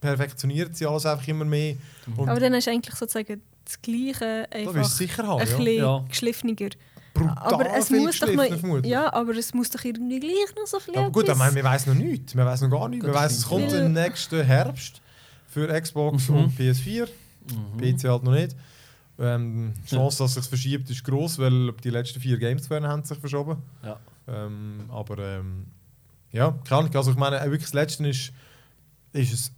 perfektionieren sie alles einfach immer mehr. Und Aber dann hast du eigentlich sozusagen das Gleiche, einfach sicher ein haben, ja. bisschen Ja. geschliffener. Brutal aber es viel muss doch noch, ja, aber es muss doch irgendwie gleich noch so ein bisschen Aber gut, ich meine, wir wissen noch nichts. Wir wissen noch gar nichts. Wir wissen, es kommt im nächsten Herbst für Xbox Mhm. und PS4. Mhm. PC halt noch nicht. Ähm, die Chance, dass es sich verschiebt, ist groß, weil die letzten vier Games werden haben sich verschoben. Ja. Ähm, aber ähm, ja, keine Ahnung. Also ich meine, äh, wirklich das letzte ist, ist ein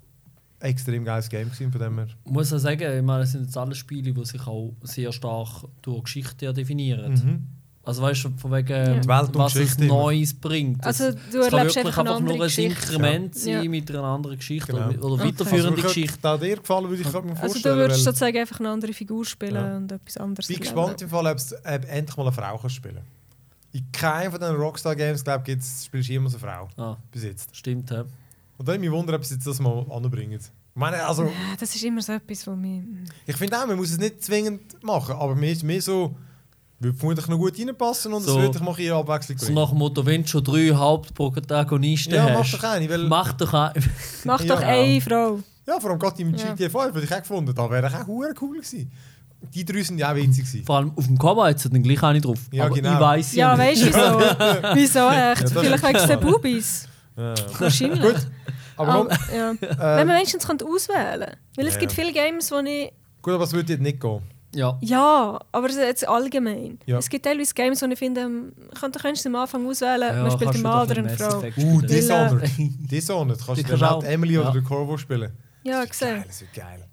extrem geiles Game gewesen, von dem her. Ich muss auch sagen, ich meine, es sind jetzt alle Spiele, die sich auch sehr stark durch Geschichte ja definieren. Mhm. Also weißt du, von wegen, Ja. Was immer. Neues bringt. Das- Also du es kann erlebst wirklich einfach einfach nur ein Geschichte. Inkrement sein Ja. mit einer anderen Geschichte Genau. oder, oder weiterführende also, Geschichte. Da dir gefallen, würde ich mir Also vorstellen. du würdest sozusagen einfach eine andere Figur spielen Ja. und etwas anderes Ich bin gespannt im Fall, ob es endlich mal eine Frau kann spielen In keinem von den Rockstar-Games, glaube ich, spielst du immer eine Frau. Ah, Bis jetzt. stimmt, ja. Und dann mich wundern, ob sie jetzt das mal anbringen. Ich meine, also, Ja, das ist immer so etwas, was mich... ich finde auch, man muss es nicht zwingend machen, aber mir ist mehr so, würde vermutlich noch gut reinpassen und So- es würde ich mal ein Abwechslung So bringen. nach dem Motto, wenn du schon drei Hauptprotagonisten ja, mach hast, doch eine, weil, mach doch ein. Mach Ja. doch eine Frau. ja, vor allem gerade im Ja. GTA 5 hätte ich auch gefunden, da wäre auch hure cool gewesen. Die drei sind ja auch witzig gewesen. Vor allem auf dem Cover hat es dann gleich eine drauf. Ja, Aber genau. ich weiß Ja, nicht. weißt du wieso? wieso echt? Vielleicht wegen den Bubis. Ja. Wahrscheinlich. Gut, aber komm, ja. äh, Wenn man wenigstens könnte auswählen könnte. Weil es Ja. gibt viele Games, wo ich... gut, aber es würde jetzt nicht gehen. Ja. Ja, aber jetzt allgemein. Ja. Es gibt teilweise Games, wo ich finde, ähm, kann- da könntest du am Anfang auswählen, Ja, man spielt einen Mann oder ein eine Frau. Uh, Dishonored. Dishonored. Kannst Die du die Emily oder Ja. den Corvo spielen. Ja, Das wird geil, gesehen. das wird geil.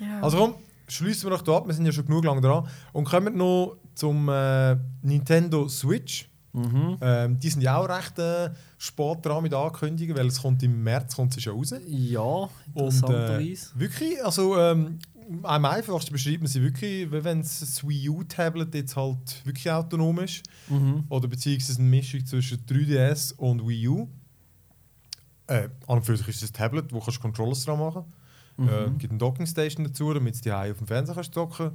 Ja. Also komm, schließen wir doch da ab, wir sind ja schon genug lang dran. Und kommen noch zum äh, Nintendo Switch. Mhm. Ähm, die sind ja auch recht äh, spät dran mit Ankündigen, weil es kommt im März kommt sie schon raus. Ja, äh, interessanterweise. wirklich, also ähm, am einfachsten beschreibt man sie wirklich, wenn das Wii U-Tablet jetzt halt wirklich autonom ist. Mhm. Oder beziehungsweise eine Mischung zwischen 3DS und Wii U. Äh, an und für sich ist es ein Tablet, wo kannst du Controllers dran machen Mhm. äh, gibt eine Dockingstation dazu, damit du die auf dem Fernseher kannst docken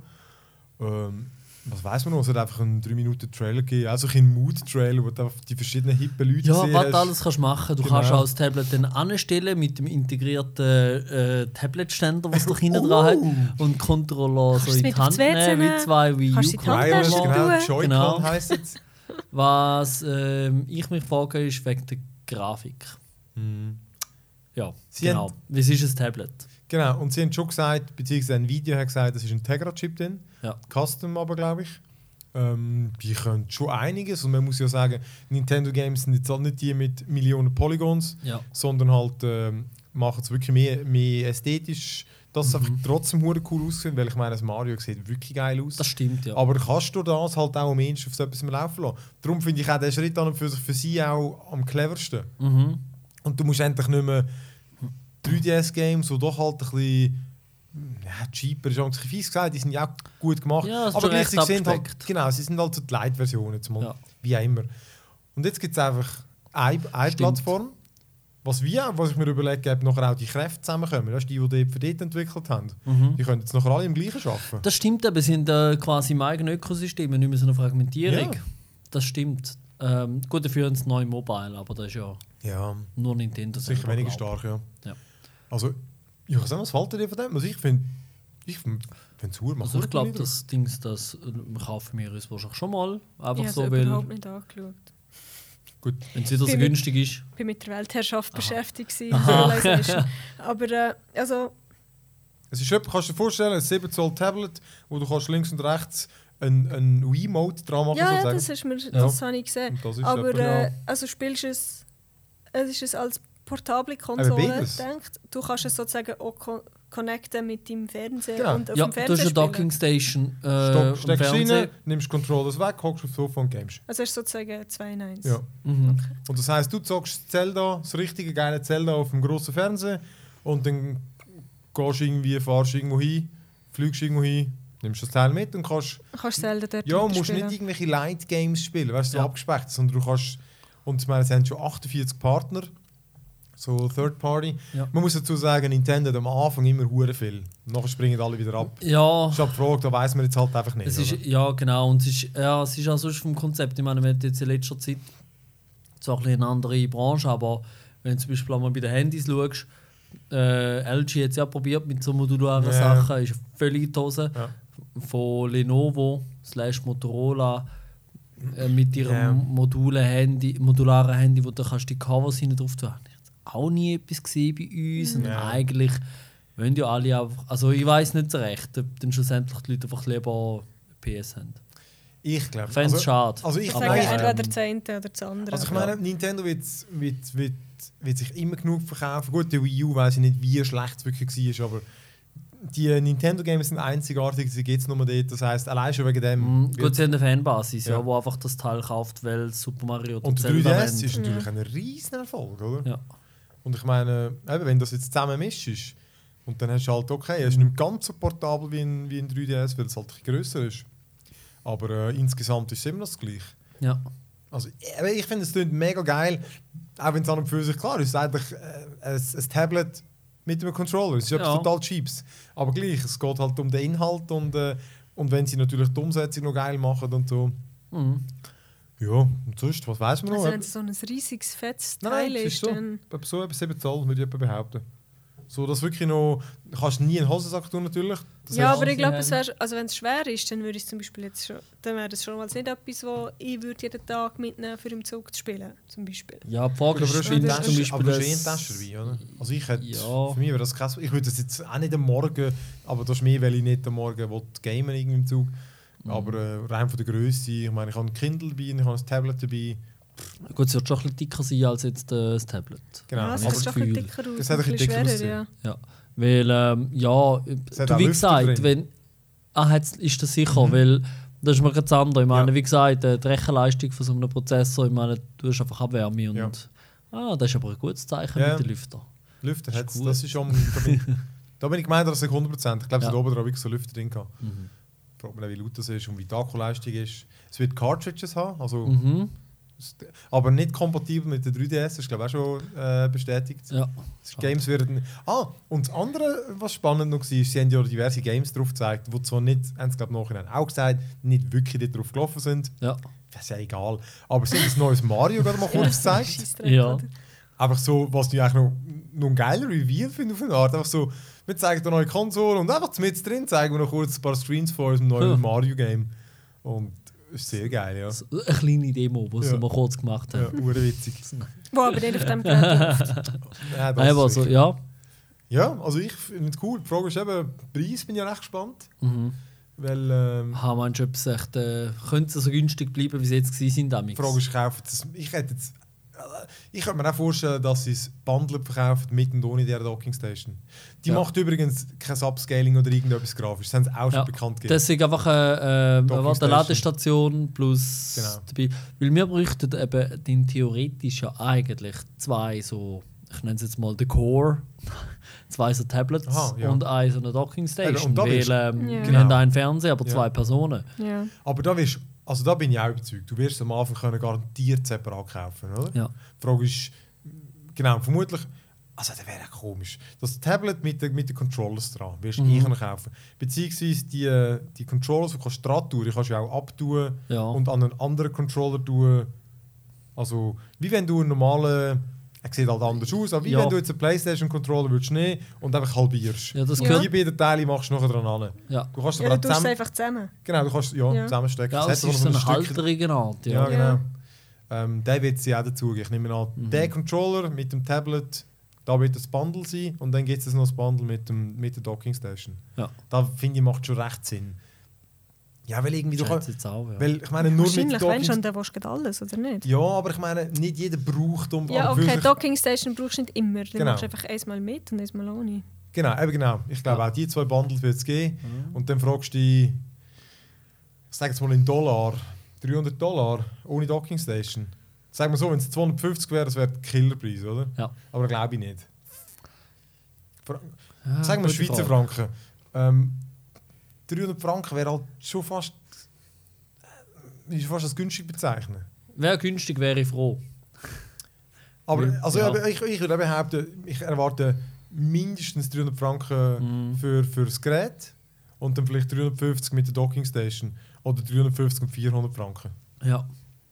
ähm, Was weiß man noch? Es hat einfach einen 3-Minuten-Trailer gegeben, also ein Mood-Trailer, wo du einfach die verschiedenen hippen Leute Ja, was du alles kannst machen. Du Genau. kannst auch das Tablet dann anstellen mit dem integrierten äh, Tablet-Ständer, was du hinten Oh. dran hast. Und Controller Kannst so du in mit die Hand nehmen, wie zwei Wii die U-Controller. Genau. Joy-Con Genau. heisst es. Was ähm, ich mich frage, ist wegen der Grafik. Ja, Sie genau. Was ist ein Tablet? Genau, und sie haben schon gesagt, beziehungsweise ein Video hat gesagt, es ist ein Tegra-Chip drin. Ja. Custom aber, glaube ich. Ähm, die können schon einiges. Und man muss ja sagen, Nintendo Games sind jetzt halt nicht die mit Millionen Polygons, Ja. sondern halt ähm, machen es wirklich mehr, mehr ästhetisch, dass es Mhm. einfach trotzdem cool aussieht, weil ich meine, das Mario sieht wirklich geil aus. Das stimmt, ja. Aber kannst du das halt auch am ehesten auf so etwas laufen lassen? Darum finde ich auch den Schritt an für für sie auch am cleversten. Mhm. Und du musst endlich nicht mehr 3DS-Games, die doch halt ein bisschen ja, cheaper ist, ein bisschen fies gesagt, die sind ja auch gut gemacht. Ja, aber recht gleichzeitig sind halt, genau, sie sind halt so die Light-Versionen, Ja. wie auch immer. Und jetzt gibt es einfach eine, eine Stimmt. Plattform, was wir, was ich mir überlege, ob nachher auch die Kräfte zusammenkommen. Das ist die, die die für dort entwickelt haben. Mhm. Die können jetzt nachher alle im gleichen arbeiten. Das stimmt, aber sind äh, quasi im eigenen Ökosystem, nicht mehr so eine Fragmentierung. Ja. Das stimmt. Ähm, gut, dafür haben sie neu Mobile, aber das ist ja Ja, nur Nintendo. sicher weniger stark, ja. Ja. Also, ich weiß nicht, was fällt dir von dem? Also ich finde, ich finde es ich. Also ich glaube, das Ding, das äh, kaufen wir uns wahrscheinlich schon mal. Einfach Ich so, habe es weil überhaupt nicht angeschaut. Gut. wenn es wieder so Bin mit- günstig ist. Ich war mit der Weltherrschaft beschäftigt. gewesen, Aha. Civilization. Aber äh, also, Es ist etwa, kannst du dir vorstellen, ein 7 Zoll Tablet, wo du kannst links und rechts ein, ein Wii-Mode dran machen ja, ja, das, ist mir, das habe ich gesehen. Und das ist Aber etwa, äh, ja. also spielst du es es ist als portable Konsole gedacht. Du kannst es sozusagen auch co connecten mit deinem Fernseher Genau. und auf Ja, dem du hast Fernseher eine spielen. Docking Station äh, am steckst Fernseher. rein, nimmst Controllers weg, hockst aufs Sofa und games. Also es ist sozusagen 2 in 1. Ja. Mhm. Und das heisst, du zockst Zelda, das richtige geile Zelda auf dem grossen Fernseher und dann gehst du irgendwie, fahrst irgendwo hin, fliegst irgendwo hin, nimmst das Teil mit und kannst Du kannst Zelda dort Ja, musst weiterspielen. nicht irgendwelche Light Games spielen, weißt du, so Ja. abgespeckt, sondern du kannst. Und ich meine, es haben schon 48 Partner, so Third Party. Ja. Man muss dazu sagen, Nintendo hat am Anfang immer hure viel. Nachher springen alle wieder ab. Ja, Das ist halt die Frage, da weiß man jetzt halt einfach nicht. es ist, ja genau. Und es ist, ja, es ist auch sonst vom Konzept. Ich meine, wir haben jetzt in letzter Zeit zwar ein eine andere Branche, aber wenn du zum Beispiel mal bei den Handys schaust, äh, LG hat es ja probiert mit so modularen Ja. Sachen, ist völlig die Hose. Ja. Von Lenovo slash Motorola äh, mit ihrem Ja. module Handy, modularen Handy, wo du kannst die Covers hinten drauf tun. Ich habe auch nie etwas gesehen bei uns. Und Ja. eigentlich wollen ja alle einfach. Also ich weiß nicht so recht, ob dann schlussendlich die Leute einfach lieber PS haben. Ich glaube. Fände es schade. also ich sage entweder ähm, das eine oder das andere. Also ich meine, Nintendo wird, wird, wird, wird sich immer genug verkaufen. Gut, der Wii U weiß ich nicht, wie schlecht es wirklich war, aber die Nintendo Games sind einzigartig, sie gibt es nur dort. Das heisst, allein schon wegen dem. Wird- gut, sie haben eine Fanbasis, ja. Ja. wo einfach das Teil kauft, weil Super Mario oder und Zelda 3DS wollen. ist natürlich ein riesen Erfolg, oder? Ja. Und ich meine, eben, wenn das jetzt zusammen mischst, und dann hast du halt, okay, es ist nicht ganz so portabel wie ein, wie ein 3DS, weil es halt grösser ist. Aber äh, insgesamt ist es immer noch das Gleiche. Ja. Also, ich finde, es klingt mega geil, auch wenn es an und für sich klar ist. Es ist eigentlich äh, ein, ein Tablet mit einem Controller. Es ist Ja. total Cheaps. Aber gleich, es geht halt um den Inhalt und, äh, und wenn sie natürlich die Umsetzung noch geil machen und so. Mhm. Ja, und sonst, was weiß man noch? also wenn Eben- es so ein riesiges, fettes Teil nein, ist ist, so. dann... So etwa 7 Zoll, würde ich behaupten. So, dass wirklich noch. Du kannst nie einen Hosensack tun, natürlich. Das ja, aber ich glaube, also wenn es schwer ist, dann würde ich zum Beispiel jetzt schon, dann wäre das schon mal nicht etwas, wo ich würde jeden Tag mitnehmen für im Zug zu spielen, zum Beispiel. ja, die Frage ist, zum Tasche, aber Beispiel du hast eh eine das- Tasche dabei, oder? Also ich hätte, Ja. für mich wäre das krass. Ich würde das jetzt auch nicht am Morgen, aber das ist mehr, weil ich nicht am Morgen gamen irgendwie im Zug. Mhm. Aber äh, rein von der Größe, ich meine, ich habe ein Kindle dabei, ich habe ein Tablet dabei. Gut, es wird schon ein bisschen dicker sein als jetzt äh, das Tablet. Genau. ja, es aber sieht schon ein bisschen dicker aus, Das hat ein bisschen dicker schwerer, aussehen. ja. Ja. Weil, ähm, ja, Es hat du, wie Lüfter gesagt, drin. wenn. Ah, hat's- ist das sicher, Mhm. weil das ist mir ganz anders. Ich meine, Ja. wie gesagt, äh, die Rechenleistung von so einem Prozessor, ich meine, du hast einfach Abwärme und. Ja. Ah, das ist aber ein gutes Zeichen Ja. mit den Lüftern. Lüfter Ist hat's, gut. das ist schon. Da bin, ich- da bin ich gemeint, dass ich 100%. Ich glaube, es Ja. hat oben drauf wirklich so Lüfter drin gehabt. Mhm. Fragt man, wie laut das ist und wie die Akkuleistung ist. Es wird Cartridges haben, also, Mhm. aber nicht kompatibel mit der 3DS, das ist glaube ich auch schon äh, bestätigt. Ja. Games werden. Ah, und das andere, was spannend noch war, ist, sie haben ja diverse Games drauf gezeigt, die zwar nicht, haben sie glaube ich nachher auch gesagt, nicht wirklich dort drauf gelaufen sind. Ja. Das ist ja egal. Aber sie haben ein neues Mario gerade mal kurz gezeigt. Ja. Einfach so, was ich eigentlich noch, noch ein geiler Reveal finde auf eine Art. Einfach so, wir zeigen eine neue Konsole und einfach mit drin zeigen wir noch kurz ein paar Screens von unserem neuen Ja. Mario-Game. Und das ist sehr geil, ja. So eine kleine Demo, die sie Ja. mal kurz gemacht Ja, haben. urwitzig. Wo aber nicht auf dem Gerät. Ja, das Nein, aber ist so, wirklich- ja. ja, also ich finde es cool. Die Frage ist eben, Preis bin ich ja recht gespannt. Mhm. Weil ähm, Ha, meinst du, ob es echt, äh, könnte es so günstig bleiben, wie sie jetzt gewesen sind? damals? die Frage ist, kaufen sie es- Ich hätte jetzt. Äh, Ich könnte mir auch vorstellen, dass sie es bundled verkaufen mit und ohne dieser Docking Station. Die Ja. macht übrigens kein Upscaling oder irgendetwas grafisch. Das haben sie auch schon Ja, bekannt gegeben. Das ist einfach eine, äh, warte, Station. Ladestation plus Genau. dabei. Weil wir bräuchten eben den theoretisch ja eigentlich zwei so, ich nenne es jetzt mal the Core, zwei so Tablets Aha, ja. und eine so eine Docking Station. und da weil ähm, Ja. wir Genau. haben einen Fernseher, aber Ja. zwei Personen. Ja. Aber da, wirst, also da bin ich auch überzeugt. Du wirst am Anfang können garantiert separat kaufen, oder? Ja. Die Frage ist, genau, vermutlich, also das wäre komisch. Das Tablet mit den mit den Controllers dran wirst du Mhm. kaufen. Beziehungsweise die, die Controllers, die kannst du dran tun, die kannst du auch abtun Ja. und an einen anderen Controller tun. Also, wie wenn du einen normalen, er sieht halt anders aus, aber wie Ja. wenn du jetzt einen Playstation-Controller würdest nehmen und einfach halbierst. Ja, das Ja. Die beiden Teile machst du nachher dran an. Ja. Du kannst Ja, aber du zusammen, einfach zusammen. genau, du kannst ja, Ja. zusammenstecken. Ja, es hat ist so noch eine ein Stück- halterige Art. Ja, Ja. genau. Ähm, der wird sie auch dazu. Ich nehme an, Mhm. der Controller mit dem Tablet, da wird das Bundle sein und dann gibt es noch das Bundle mit, dem, mit der Docking Station. Ja. Da finde ich, macht schon recht Sinn. Ja, weil irgendwie... Du jetzt auch, ja. weil ich meine, nur mit Wahrscheinlich, wenn schon, der willst du alles, oder nicht? Ja, aber ich meine, nicht jeder braucht um... Ja, okay, wirklich- Docking Station brauchst du nicht immer. Du Genau. machst einfach einmal mit und einmal ohne. Genau, eben genau. Ich glaube auch die zwei Bundles wird es geben. Und dann fragst du dich, ich sage jetzt mal in Dollar, 300 Dollar ohne Docking Station. Sag mal so, wenn es 250 wäre, das wäre der Killerpreis, oder? Ja. Aber glaube ich nicht. Fra Ja, Sagen wir Schweizer Frage. Franken. Ähm, 300 Franken wäre halt schon fast. äh, Ist fast als günstig bezeichnen. Wäre günstig, wäre ich froh. Aber Ja. also, Ja. ich, ich würde behaupten, ich erwarte mindestens 300 Franken Mhm. für, für das Gerät und dann vielleicht 350 mit der Docking Station oder 350 und 400 Franken. Ja,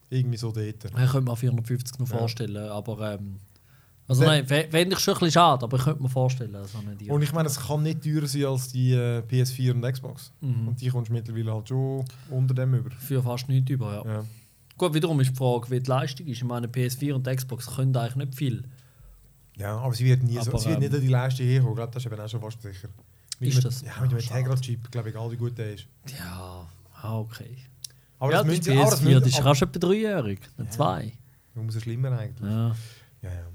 Irgendwie so dort. ich könnte mir 450 noch Ja. vorstellen, aber ähm, also nein, fände ich schon ein bisschen schade, aber ich könnte mir vorstellen, so eine. Und ich meine, es kann nicht teurer sein als die äh, PS4 und Xbox. Mhm. Und die kommst du mittlerweile halt schon unter dem über. Für fast nichts über, ja. Ja. Gut, wiederum ist die Frage, wie die Leistung ist. Ich meine, PS4 und Xbox können eigentlich nicht viel. ja, aber sie wird, nie so, Aber, sie wird nicht ähm, an die Leistung herkommen. Ich glaube, das ist eben auch schon fast sicher. Mit Ist das? Ja, mit dem Ah, schade. Integra-Chip, glaube ich, egal wie gut der ist. Ja, ah, okay. Aber ja, das das müssen ist sie, aber das PS4, das ist schon etwa dreijährig, nicht zwei. Umso schlimmer eigentlich. Ja. Ja, ja.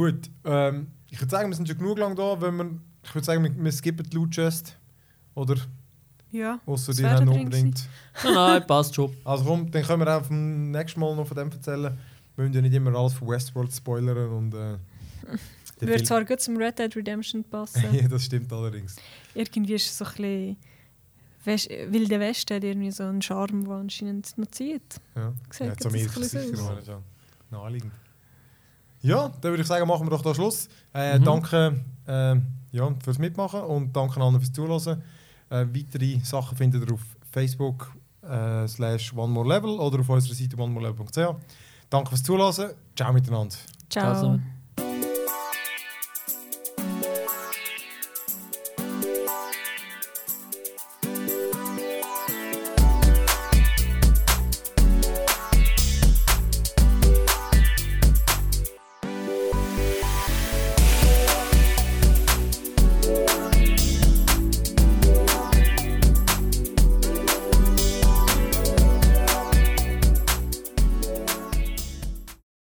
Gut, ähm, ich würde sagen, wir sind schon genug lang da. Wenn wir, ich würde sagen, wir, wir skippen die Loot Chest. Oder Ja. außer Das die haben unbedingt. Nein, nein, passt schon. Also komm, dann können wir auch vom nächsten Mal noch von dem erzählen. Wir müssen ja nicht immer alles von Westworld spoilern und. Äh, Würde zwar gut zum Red Dead Redemption passen. ja, das stimmt allerdings. irgendwie ist es so ein bisschen. West Wilde Westen hat irgendwie so einen Charme, der anscheinend noch zieht. Ja, ja zu ein Amerika bisschen sicher, naheliegend. Ja, dann würde ich sagen, machen wir doch da Schluss. Äh, Mhm. Danke äh, ja, fürs Mitmachen und danke allen fürs Zuhören. Äh, weitere Sachen findet ihr auf Facebook äh, slash One More Level oder auf unserer Seite onemorelevel.ch. Danke fürs Zuhören. Ciao miteinander. Ciao. Also,